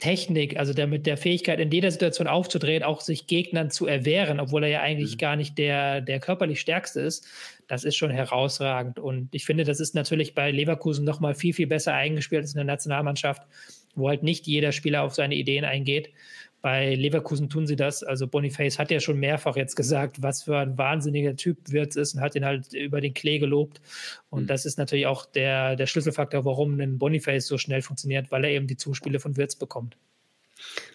Technik, also der, mit der Fähigkeit, in jeder Situation aufzudrehen, auch sich Gegnern zu erwehren, obwohl er ja eigentlich mhm. gar nicht der, der körperlich Stärkste ist, das ist schon herausragend. Und ich finde, das ist natürlich bei Leverkusen nochmal viel, viel besser eingespielt als in der Nationalmannschaft, wo halt nicht jeder Spieler auf seine Ideen eingeht. Bei Leverkusen tun sie das. Also Boniface hat ja schon mehrfach jetzt gesagt, was für ein wahnsinniger Typ Wirtz ist und hat ihn halt über den Klee gelobt. Und mhm. das ist natürlich auch der, der Schlüsselfaktor, warum ein Boniface so schnell funktioniert, weil er eben die Zuspiele von Wirtz bekommt.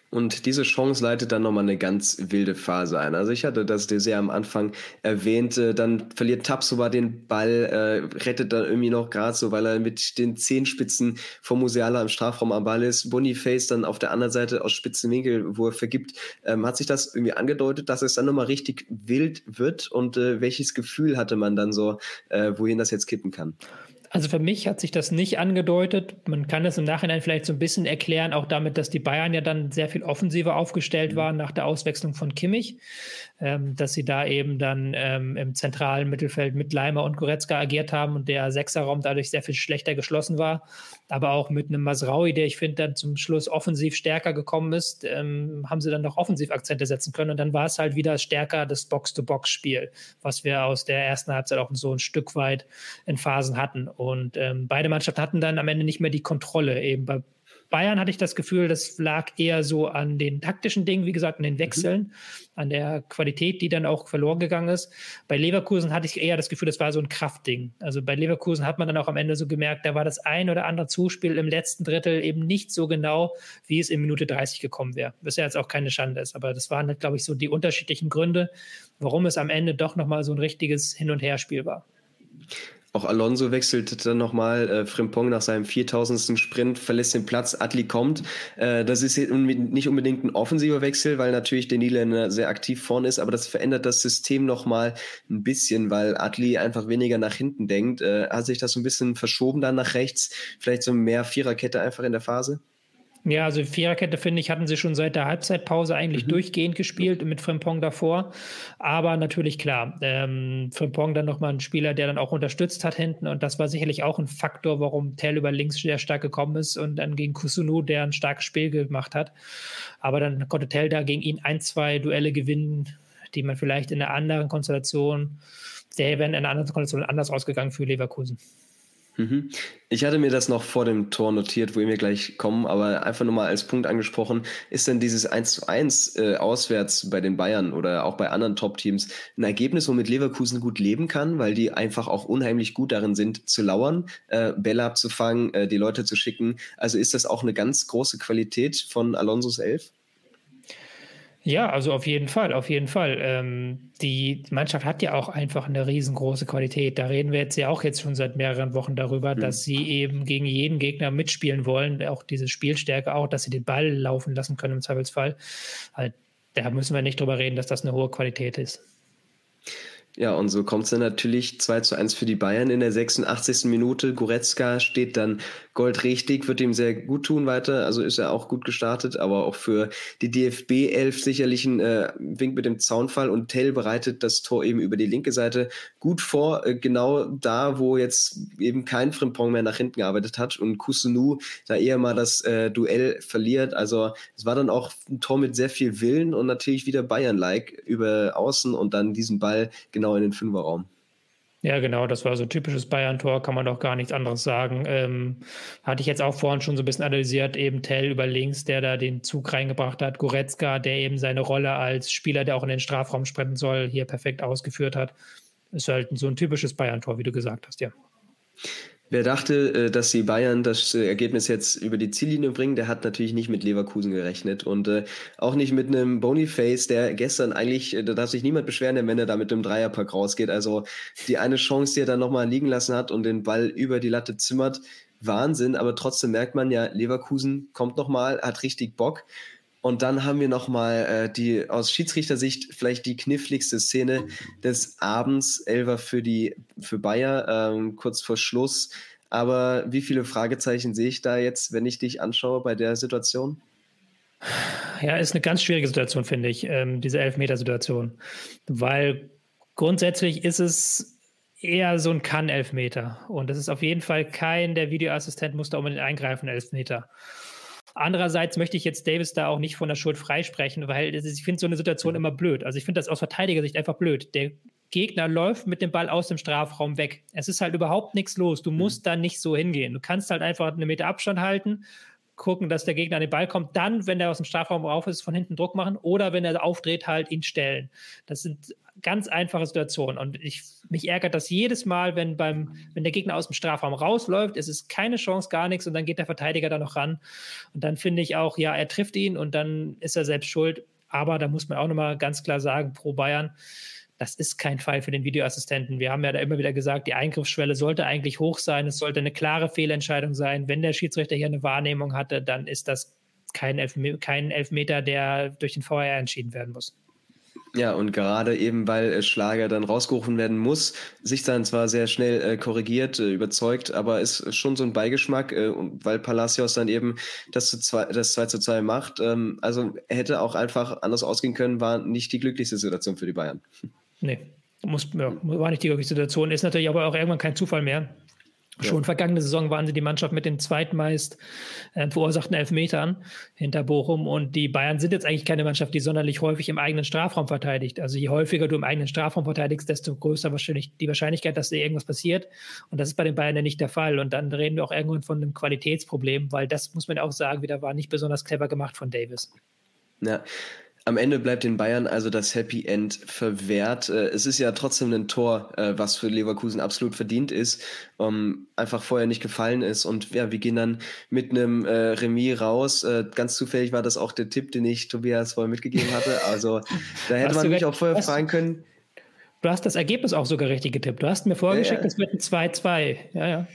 Und diese Chance leitet dann nochmal eine ganz wilde Phase ein. Also ich hatte das sehr am Anfang erwähnt. Dann verliert Tapsoba den Ball, äh, rettet dann irgendwie noch gerade so, weil er mit den Zehenspitzen vom Musiala im Strafraum am Ball ist. Boniface dann auf der anderen Seite aus spitzen Winkel, wo er vergibt. Ähm, hat sich das irgendwie angedeutet, dass es dann nochmal richtig wild wird? Und äh, welches Gefühl hatte man dann so, äh, wohin das jetzt kippen kann?
Also für mich hat sich das nicht angedeutet. Man kann es im Nachhinein vielleicht so ein bisschen erklären, auch damit, dass die Bayern ja dann sehr viel offensiver aufgestellt mhm. waren nach der Auswechslung von Kimmich ähm, dass sie da eben dann ähm, im zentralen Mittelfeld mit Leimer und Goretzka agiert haben und der Sechserraum dadurch sehr viel schlechter geschlossen war. Aber auch mit einem Masraui, der ich finde dann zum Schluss offensiv stärker gekommen ist, ähm, haben sie dann noch Offensivakzente setzen können. Und dann war es halt wieder stärker das Box-to-Box-Spiel, was wir aus der ersten Halbzeit auch so ein Stück weit in Phasen hatten. Und ähm, beide Mannschaften hatten dann am Ende nicht mehr die Kontrolle. Eben bei Bayern hatte ich das Gefühl, das lag eher so an den taktischen Dingen, wie gesagt, an den Wechseln, mhm. an der Qualität, die dann auch verloren gegangen ist. Bei Leverkusen hatte ich eher das Gefühl, das war so ein Kraftding. Also bei Leverkusen hat man dann auch am Ende so gemerkt, da war das ein oder andere Zuspiel im letzten Drittel eben nicht so genau, wie es in Minute 30 gekommen wäre. Was ja jetzt auch keine Schande ist, aber das waren, glaube ich, so die unterschiedlichen Gründe, warum es am Ende doch nochmal so ein richtiges Hin- und Herspiel war.
Auch Alonso wechselt dann nochmal. Äh, Frimpong nach seinem 4000. Sprint verlässt den Platz. Atli kommt. Äh, das ist nicht unbedingt ein offensiver Wechsel, weil natürlich der Niederländer sehr aktiv vorne ist, aber das verändert das System nochmal ein bisschen, weil Atli einfach weniger nach hinten denkt. Äh, hat sich das so ein bisschen verschoben dann nach rechts? Vielleicht so mehr Viererkette einfach in der Phase?
Ja, also Viererkette, finde ich, hatten sie schon seit der Halbzeitpause eigentlich mhm. durchgehend gespielt mit Frimpong davor. Aber natürlich klar, ähm, Frimpong dann nochmal ein Spieler, der dann auch unterstützt hat hinten. Und das war sicherlich auch ein Faktor, warum Tell über links sehr stark gekommen ist und dann gegen Kusunu, der ein starkes Spiel gemacht hat. Aber dann konnte Tell da gegen ihn ein, zwei Duelle gewinnen, die man vielleicht in einer anderen Konstellation, der wären in einer anderen Konstellation anders ausgegangen für Leverkusen.
Mhm. Ich hatte mir das noch vor dem Tor notiert, wo wir gleich kommen, aber einfach nur mal als Punkt angesprochen, ist denn dieses 1 zu 1 äh, auswärts bei den Bayern oder auch bei anderen Top-Teams ein Ergebnis, womit Leverkusen gut leben kann, weil die einfach auch unheimlich gut darin sind, zu lauern, äh, Bälle abzufangen, äh, die Leute zu schicken. Also ist das auch eine ganz große Qualität von Alonsos Elf?
Ja, also auf jeden Fall, auf jeden Fall. Ähm, die Mannschaft hat ja auch einfach eine riesengroße Qualität. Da reden wir jetzt ja auch jetzt schon seit mehreren Wochen darüber, mhm. dass sie eben gegen jeden Gegner mitspielen wollen. Auch diese Spielstärke, auch, dass sie den Ball laufen lassen können im Zweifelsfall. Halt, da müssen wir nicht drüber reden, dass das eine hohe Qualität ist.
Ja, und so kommt es dann natürlich 2 zu 1 für die Bayern in der 86. Minute. Goretzka steht dann goldrichtig, wird ihm sehr gut tun weiter. Also ist er auch gut gestartet, aber auch für die DFB 11 sicherlich ein äh, Wink mit dem Zaunfall. Und Tell bereitet das Tor eben über die linke Seite gut vor, äh, genau da, wo jetzt eben kein Frimpong mehr nach hinten gearbeitet hat und Kusunu da eher mal das äh, Duell verliert. Also es war dann auch ein Tor mit sehr viel Willen und natürlich wieder Bayern-like über außen und dann diesen Ball genau genau in den Fünferraum.
Ja, genau, das war so ein typisches Bayern-Tor, kann man doch gar nichts anderes sagen. Ähm, hatte ich jetzt auch vorhin schon so ein bisschen analysiert, eben Tell über links, der da den Zug reingebracht hat, Goretzka, der eben seine Rolle als Spieler, der auch in den Strafraum sprinten soll, hier perfekt ausgeführt hat. Ist halt so ein typisches Bayern-Tor, wie du gesagt hast, ja.
Wer dachte, äh, dass die Bayern das äh, Ergebnis jetzt über die Ziellinie bringen, der hat natürlich nicht mit Leverkusen gerechnet und äh, auch nicht mit einem Boniface, der gestern eigentlich, da darf sich niemand beschweren, wenn er da mit einem Dreierpack rausgeht. Also die eine Chance, die er dann nochmal liegen lassen hat und den Ball über die Latte zimmert, Wahnsinn. Aber trotzdem merkt man ja, Leverkusen kommt nochmal, hat richtig Bock. Und dann haben wir nochmal äh, die aus Schiedsrichtersicht vielleicht die kniffligste Szene des Abends. Elfer für die für Bayer, ähm, kurz vor Schluss. Aber wie viele Fragezeichen sehe ich da jetzt, wenn ich dich anschaue bei der Situation?
Ja, ist eine ganz schwierige Situation, finde ich, ähm, diese Elfmetersituation. Weil grundsätzlich ist es eher so ein Kann-Elfmeter. Und das ist auf jeden Fall kein, der Videoassistent muss da unbedingt eingreifen, Elfmeter. Andererseits möchte ich jetzt Davis da auch nicht von der Schuld freisprechen, weil ich finde so eine Situation mhm. immer blöd. Also ich finde das aus Verteidigersicht einfach blöd. Der Gegner läuft mit dem Ball aus dem Strafraum weg. Es ist halt überhaupt nichts los. Du mhm. musst da nicht so hingehen. Du kannst halt einfach eine Meter Abstand halten, gucken, dass der Gegner an den Ball kommt. Dann, wenn der aus dem Strafraum rauf ist, von hinten Druck machen oder wenn er aufdreht, halt ihn stellen. Das sind ganz einfache Situation. Und ich, mich ärgert das jedes Mal, wenn beim, wenn der Gegner aus dem Strafraum rausläuft, es ist keine Chance, gar nichts und dann geht der Verteidiger da noch ran. Und dann finde ich auch, ja, er trifft ihn und dann ist er selbst schuld. Aber da muss man auch nochmal ganz klar sagen, pro Bayern, das ist kein Fall für den Videoassistenten. Wir haben ja da immer wieder gesagt, die Eingriffsschwelle sollte eigentlich hoch sein. Es sollte eine klare Fehlentscheidung sein. Wenn der Schiedsrichter hier eine Wahrnehmung hatte, dann ist das kein, Elfme kein Elfmeter, der durch den VR entschieden werden muss.
Ja, und gerade eben, weil äh, Schlager dann rausgerufen werden muss, sich dann zwar sehr schnell äh, korrigiert, äh, überzeugt, aber ist schon so ein Beigeschmack, äh, weil Palacios dann eben das, zu zwei, das 2 zu 2 macht. Ähm, also hätte auch einfach anders ausgehen können, war nicht die glücklichste Situation für die Bayern.
Nee, muss, ja, war nicht die glücklichste Situation. Ist natürlich aber auch irgendwann kein Zufall mehr. Schon vergangene Saison waren sie die Mannschaft mit den zweitmeist äh, verursachten Elfmetern hinter Bochum. Und die Bayern sind jetzt eigentlich keine Mannschaft, die sonderlich häufig im eigenen Strafraum verteidigt. Also je häufiger du im eigenen Strafraum verteidigst, desto größer wahrscheinlich die Wahrscheinlichkeit, dass dir irgendwas passiert. Und das ist bei den Bayern ja nicht der Fall. Und dann reden wir auch irgendwann von einem Qualitätsproblem, weil das muss man auch sagen, wieder war nicht besonders clever gemacht von Davis.
Ja, am Ende bleibt den Bayern also das Happy End verwehrt. Äh, es ist ja trotzdem ein Tor, äh, was für Leverkusen absolut verdient ist, um, einfach vorher nicht gefallen ist. Und ja, wir gehen dann mit einem äh, Remis raus. Ganz zufällig war das auch der Tipp, den ich Tobias vorher mitgegeben hatte. Also da hätte man mich auch vorher fragen können.
Du hast das Ergebnis auch sogar richtig getippt. Du hast mir vorgeschickt, es ja, ja. wird ein 2-2. Ja, ja.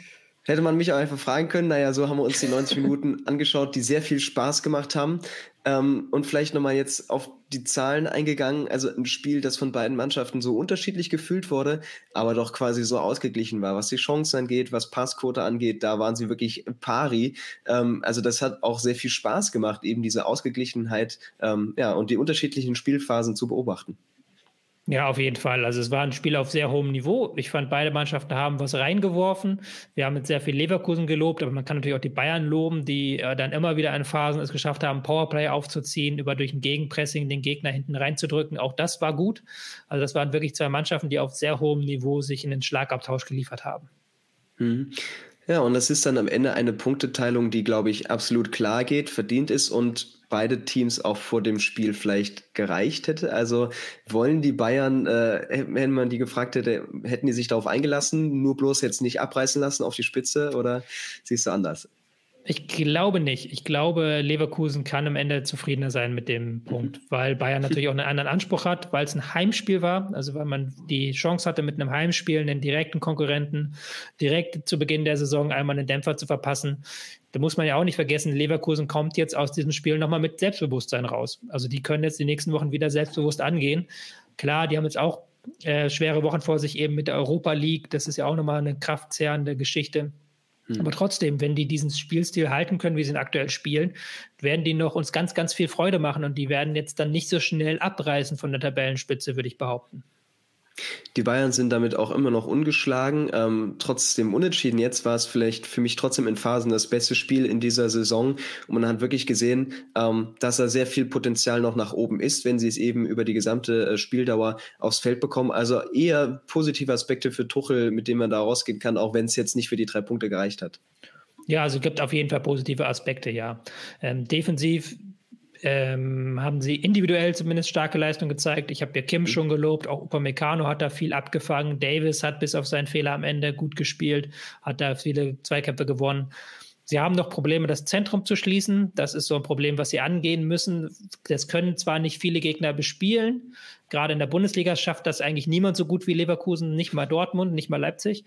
Hätte man mich auch einfach fragen können. Naja, so haben wir uns die 90 Minuten angeschaut, die sehr viel Spaß gemacht haben. Ähm, und vielleicht nochmal jetzt auf die Zahlen eingegangen. Also ein Spiel, das von beiden Mannschaften so unterschiedlich gefühlt wurde, aber doch quasi so ausgeglichen war. Was die Chancen angeht, was Passquote angeht, da waren sie wirklich pari. Ähm, also das hat auch sehr viel Spaß gemacht, eben diese Ausgeglichenheit ähm, ja, und die unterschiedlichen Spielphasen zu beobachten.
Ja, auf jeden Fall. Also es war ein Spiel auf sehr hohem Niveau. Ich fand, beide Mannschaften haben was reingeworfen. Wir haben mit sehr viel Leverkusen gelobt, aber man kann natürlich auch die Bayern loben, die äh, dann immer wieder in Phasen es geschafft haben, Powerplay aufzuziehen, über durch ein Gegenpressing den Gegner hinten reinzudrücken. Auch das war gut. Also das waren wirklich zwei Mannschaften, die auf sehr hohem Niveau sich in den Schlagabtausch geliefert haben.
Mhm. Ja, und das ist dann am Ende eine Punkteteilung, die, glaube ich, absolut klar geht, verdient ist und beide Teams auch vor dem Spiel vielleicht gereicht hätte. Also wollen die Bayern, äh, wenn man die gefragt hätte, hätten die sich darauf eingelassen, nur bloß jetzt nicht abreißen lassen auf die Spitze oder siehst du anders?
Ich glaube nicht. Ich glaube, Leverkusen kann am Ende zufriedener sein mit dem Punkt, mhm. weil Bayern natürlich auch einen anderen Anspruch hat, weil es ein Heimspiel war, also weil man die Chance hatte, mit einem Heimspiel einen direkten Konkurrenten direkt zu Beginn der Saison einmal einen Dämpfer zu verpassen. Da muss man ja auch nicht vergessen, Leverkusen kommt jetzt aus diesem Spiel nochmal mit Selbstbewusstsein raus. Also die können jetzt die nächsten Wochen wieder selbstbewusst angehen. Klar, die haben jetzt auch äh, schwere Wochen vor sich eben mit der Europa League. Das ist ja auch nochmal eine kraftzehrende Geschichte. Hm. Aber trotzdem, wenn die diesen Spielstil halten können, wie sie ihn aktuell spielen, werden die noch uns ganz, ganz viel Freude machen und die werden jetzt dann nicht so schnell abreißen von der Tabellenspitze, würde ich behaupten.
Die Bayern sind damit auch immer noch ungeschlagen. Ähm, trotz dem Unentschieden jetzt war es vielleicht für mich trotzdem in Phasen das beste Spiel in dieser Saison. Und man hat wirklich gesehen, ähm, dass da sehr viel Potenzial noch nach oben ist, wenn sie es eben über die gesamte äh, Spieldauer aufs Feld bekommen. Also eher positive Aspekte für Tuchel, mit denen man da rausgehen kann, auch wenn es jetzt nicht für die drei Punkte gereicht hat.
Ja, also gibt auf jeden Fall positive Aspekte, ja. Ähm, defensiv ähm, haben sie individuell zumindest starke Leistung gezeigt. Ich habe ja Kim mhm. schon gelobt, auch Upamecano hat da viel abgefangen. Davis hat bis auf seinen Fehler am Ende gut gespielt, hat da viele Zweikämpfe gewonnen. Sie haben noch Probleme, das Zentrum zu schließen. Das ist so ein Problem, was sie angehen müssen. Das können zwar nicht viele Gegner bespielen. Gerade in der Bundesliga schafft das eigentlich niemand so gut wie Leverkusen, nicht mal Dortmund, nicht mal Leipzig.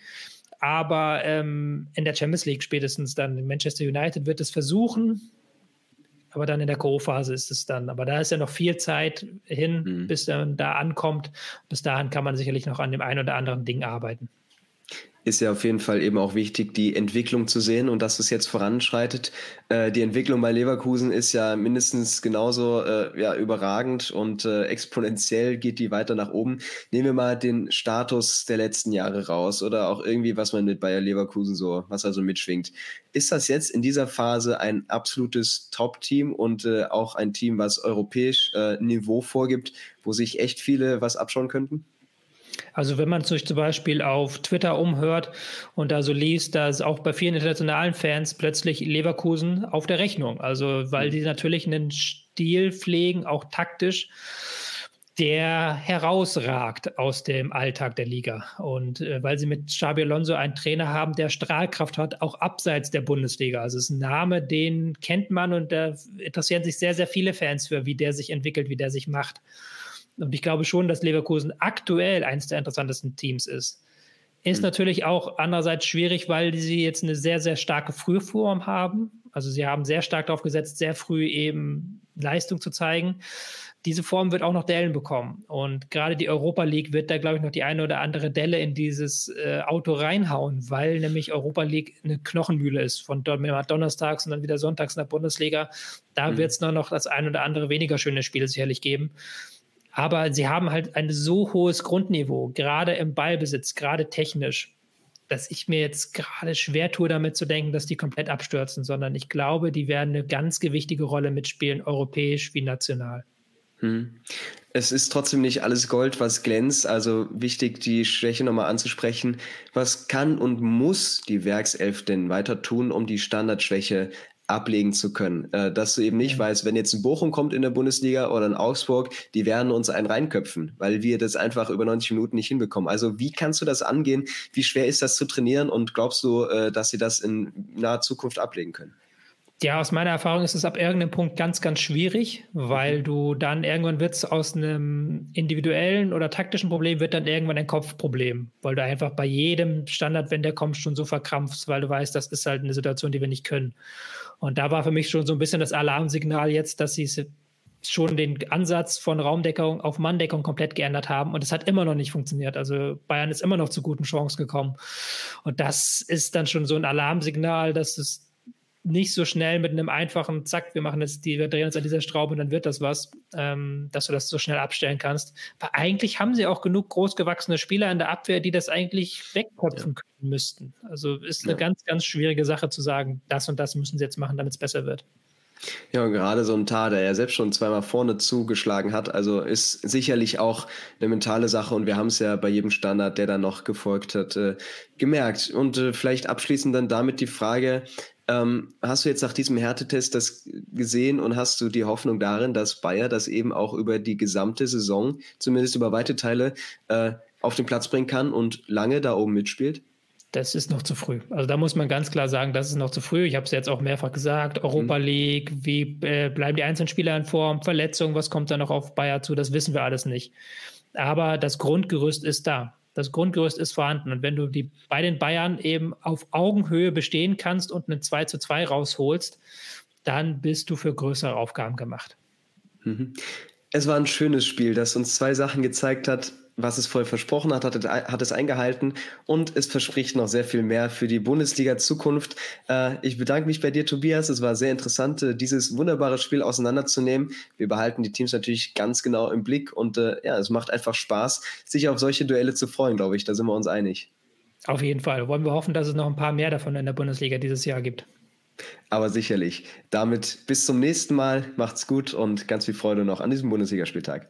Aber ähm, in der Champions League spätestens dann Manchester United wird es versuchen aber dann in der Co-Phase ist es dann. Aber da ist ja noch viel Zeit hin, mhm. bis dann da ankommt. Bis dahin kann man sicherlich noch an dem einen oder anderen Ding arbeiten
ist ja auf jeden Fall eben auch wichtig, die Entwicklung zu sehen und dass es jetzt voranschreitet. Äh, die Entwicklung bei Leverkusen ist ja mindestens genauso äh, ja, überragend und äh, exponentiell geht die weiter nach oben. Nehmen wir mal den Status der letzten Jahre raus oder auch irgendwie, was man mit Bayer Leverkusen so, was also mitschwingt. Ist das jetzt in dieser Phase ein absolutes Top-Team und äh, auch ein Team, was europäisch äh, Niveau vorgibt, wo sich echt viele was abschauen könnten?
Also wenn man sich zum Beispiel auf Twitter umhört und da so liest, dass auch bei vielen internationalen Fans plötzlich Leverkusen auf der Rechnung. Also weil die natürlich einen Stil pflegen, auch taktisch, der herausragt aus dem Alltag der Liga. Und äh, weil sie mit Xabi Alonso einen Trainer haben, der Strahlkraft hat, auch abseits der Bundesliga. Also es ist ein Name, den kennt man und da interessieren sich sehr, sehr viele Fans für, wie der sich entwickelt, wie der sich macht. Und ich glaube schon, dass Leverkusen aktuell eines der interessantesten Teams ist. Ist mhm. natürlich auch andererseits schwierig, weil sie jetzt eine sehr, sehr starke Frühform haben. Also sie haben sehr stark darauf gesetzt, sehr früh eben Leistung zu zeigen. Diese Form wird auch noch Dellen bekommen. Und gerade die Europa League wird da, glaube ich, noch die eine oder andere Delle in dieses äh, Auto reinhauen, weil nämlich Europa League eine Knochenmühle ist. Von donnerstags und dann wieder sonntags in der Bundesliga. Da mhm. wird es nur noch das ein oder andere weniger schöne Spiel sicherlich geben. Aber sie haben halt ein so hohes Grundniveau, gerade im Ballbesitz, gerade technisch, dass ich mir jetzt gerade schwer tue, damit zu denken, dass die komplett abstürzen, sondern ich glaube, die werden eine ganz gewichtige Rolle mitspielen, europäisch wie national. Hm.
Es ist trotzdem nicht alles Gold, was glänzt. Also wichtig, die Schwäche nochmal anzusprechen. Was kann und muss die Werkself denn weiter tun, um die Standardschwäche ablegen zu können. Äh, dass du eben nicht weißt, wenn jetzt ein Bochum kommt in der Bundesliga oder ein Augsburg, die werden uns einen reinköpfen, weil wir das einfach über 90 Minuten nicht hinbekommen. Also wie kannst du das angehen? Wie schwer ist das zu trainieren und glaubst du, äh, dass sie das in naher Zukunft ablegen können?
Ja, aus meiner Erfahrung ist es ab irgendeinem Punkt ganz, ganz schwierig, weil mhm. du dann irgendwann wird aus einem individuellen oder taktischen Problem wird dann irgendwann ein Kopfproblem, weil du einfach bei jedem Standard, wenn der kommt, schon so verkrampfst, weil du weißt, das ist halt eine Situation, die wir nicht können. Und da war für mich schon so ein bisschen das Alarmsignal jetzt, dass sie schon den Ansatz von Raumdeckung auf Manndeckung komplett geändert haben und es hat immer noch nicht funktioniert. Also Bayern ist immer noch zu guten Chancen gekommen. Und das ist dann schon so ein Alarmsignal, dass es nicht so schnell mit einem einfachen Zack, wir machen jetzt die, wir drehen uns an dieser Schraube und dann wird das was, ähm, dass du das so schnell abstellen kannst. Weil eigentlich haben sie auch genug großgewachsene Spieler in der Abwehr, die das eigentlich wegköpfen ja. können müssten. Also ist eine ja. ganz, ganz schwierige Sache zu sagen, das und das müssen sie jetzt machen, damit es besser wird.
Ja, und gerade so ein Tar, der ja selbst schon zweimal vorne zugeschlagen hat, also ist sicherlich auch eine mentale Sache und wir haben es ja bei jedem Standard, der da noch gefolgt hat, äh, gemerkt. Und äh, vielleicht abschließend dann damit die Frage, ähm, hast du jetzt nach diesem Härtetest das gesehen und hast du die Hoffnung darin, dass Bayer das eben auch über die gesamte Saison, zumindest über weite Teile, äh, auf den Platz bringen kann und lange da oben mitspielt?
Das ist noch zu früh. Also da muss man ganz klar sagen, das ist noch zu früh. Ich habe es jetzt auch mehrfach gesagt. Europa mhm. League, wie äh, bleiben die einzelnen Spieler in Form, Verletzungen, was kommt da noch auf Bayer zu, das wissen wir alles nicht. Aber das Grundgerüst ist da. Das Grundgerüst ist vorhanden. Und wenn du die bei den Bayern eben auf Augenhöhe bestehen kannst und eine 2 zu 2 rausholst, dann bist du für größere Aufgaben gemacht.
Mhm. Es war ein schönes Spiel, das uns zwei Sachen gezeigt hat. Was es vorher versprochen hat, hat, hat es eingehalten und es verspricht noch sehr viel mehr für die Bundesliga-Zukunft. Äh, ich bedanke mich bei dir, Tobias. Es war sehr interessant, äh, dieses wunderbare Spiel auseinanderzunehmen. Wir behalten die Teams natürlich ganz genau im Blick und äh, ja, es macht einfach Spaß, sich auf solche Duelle zu freuen, glaube ich. Da sind wir uns einig.
Auf jeden Fall. Wollen wir hoffen, dass es noch ein paar mehr davon in der Bundesliga dieses Jahr gibt.
Aber sicherlich. Damit bis zum nächsten Mal. Macht's gut und ganz viel Freude noch an diesem Bundesligaspieltag.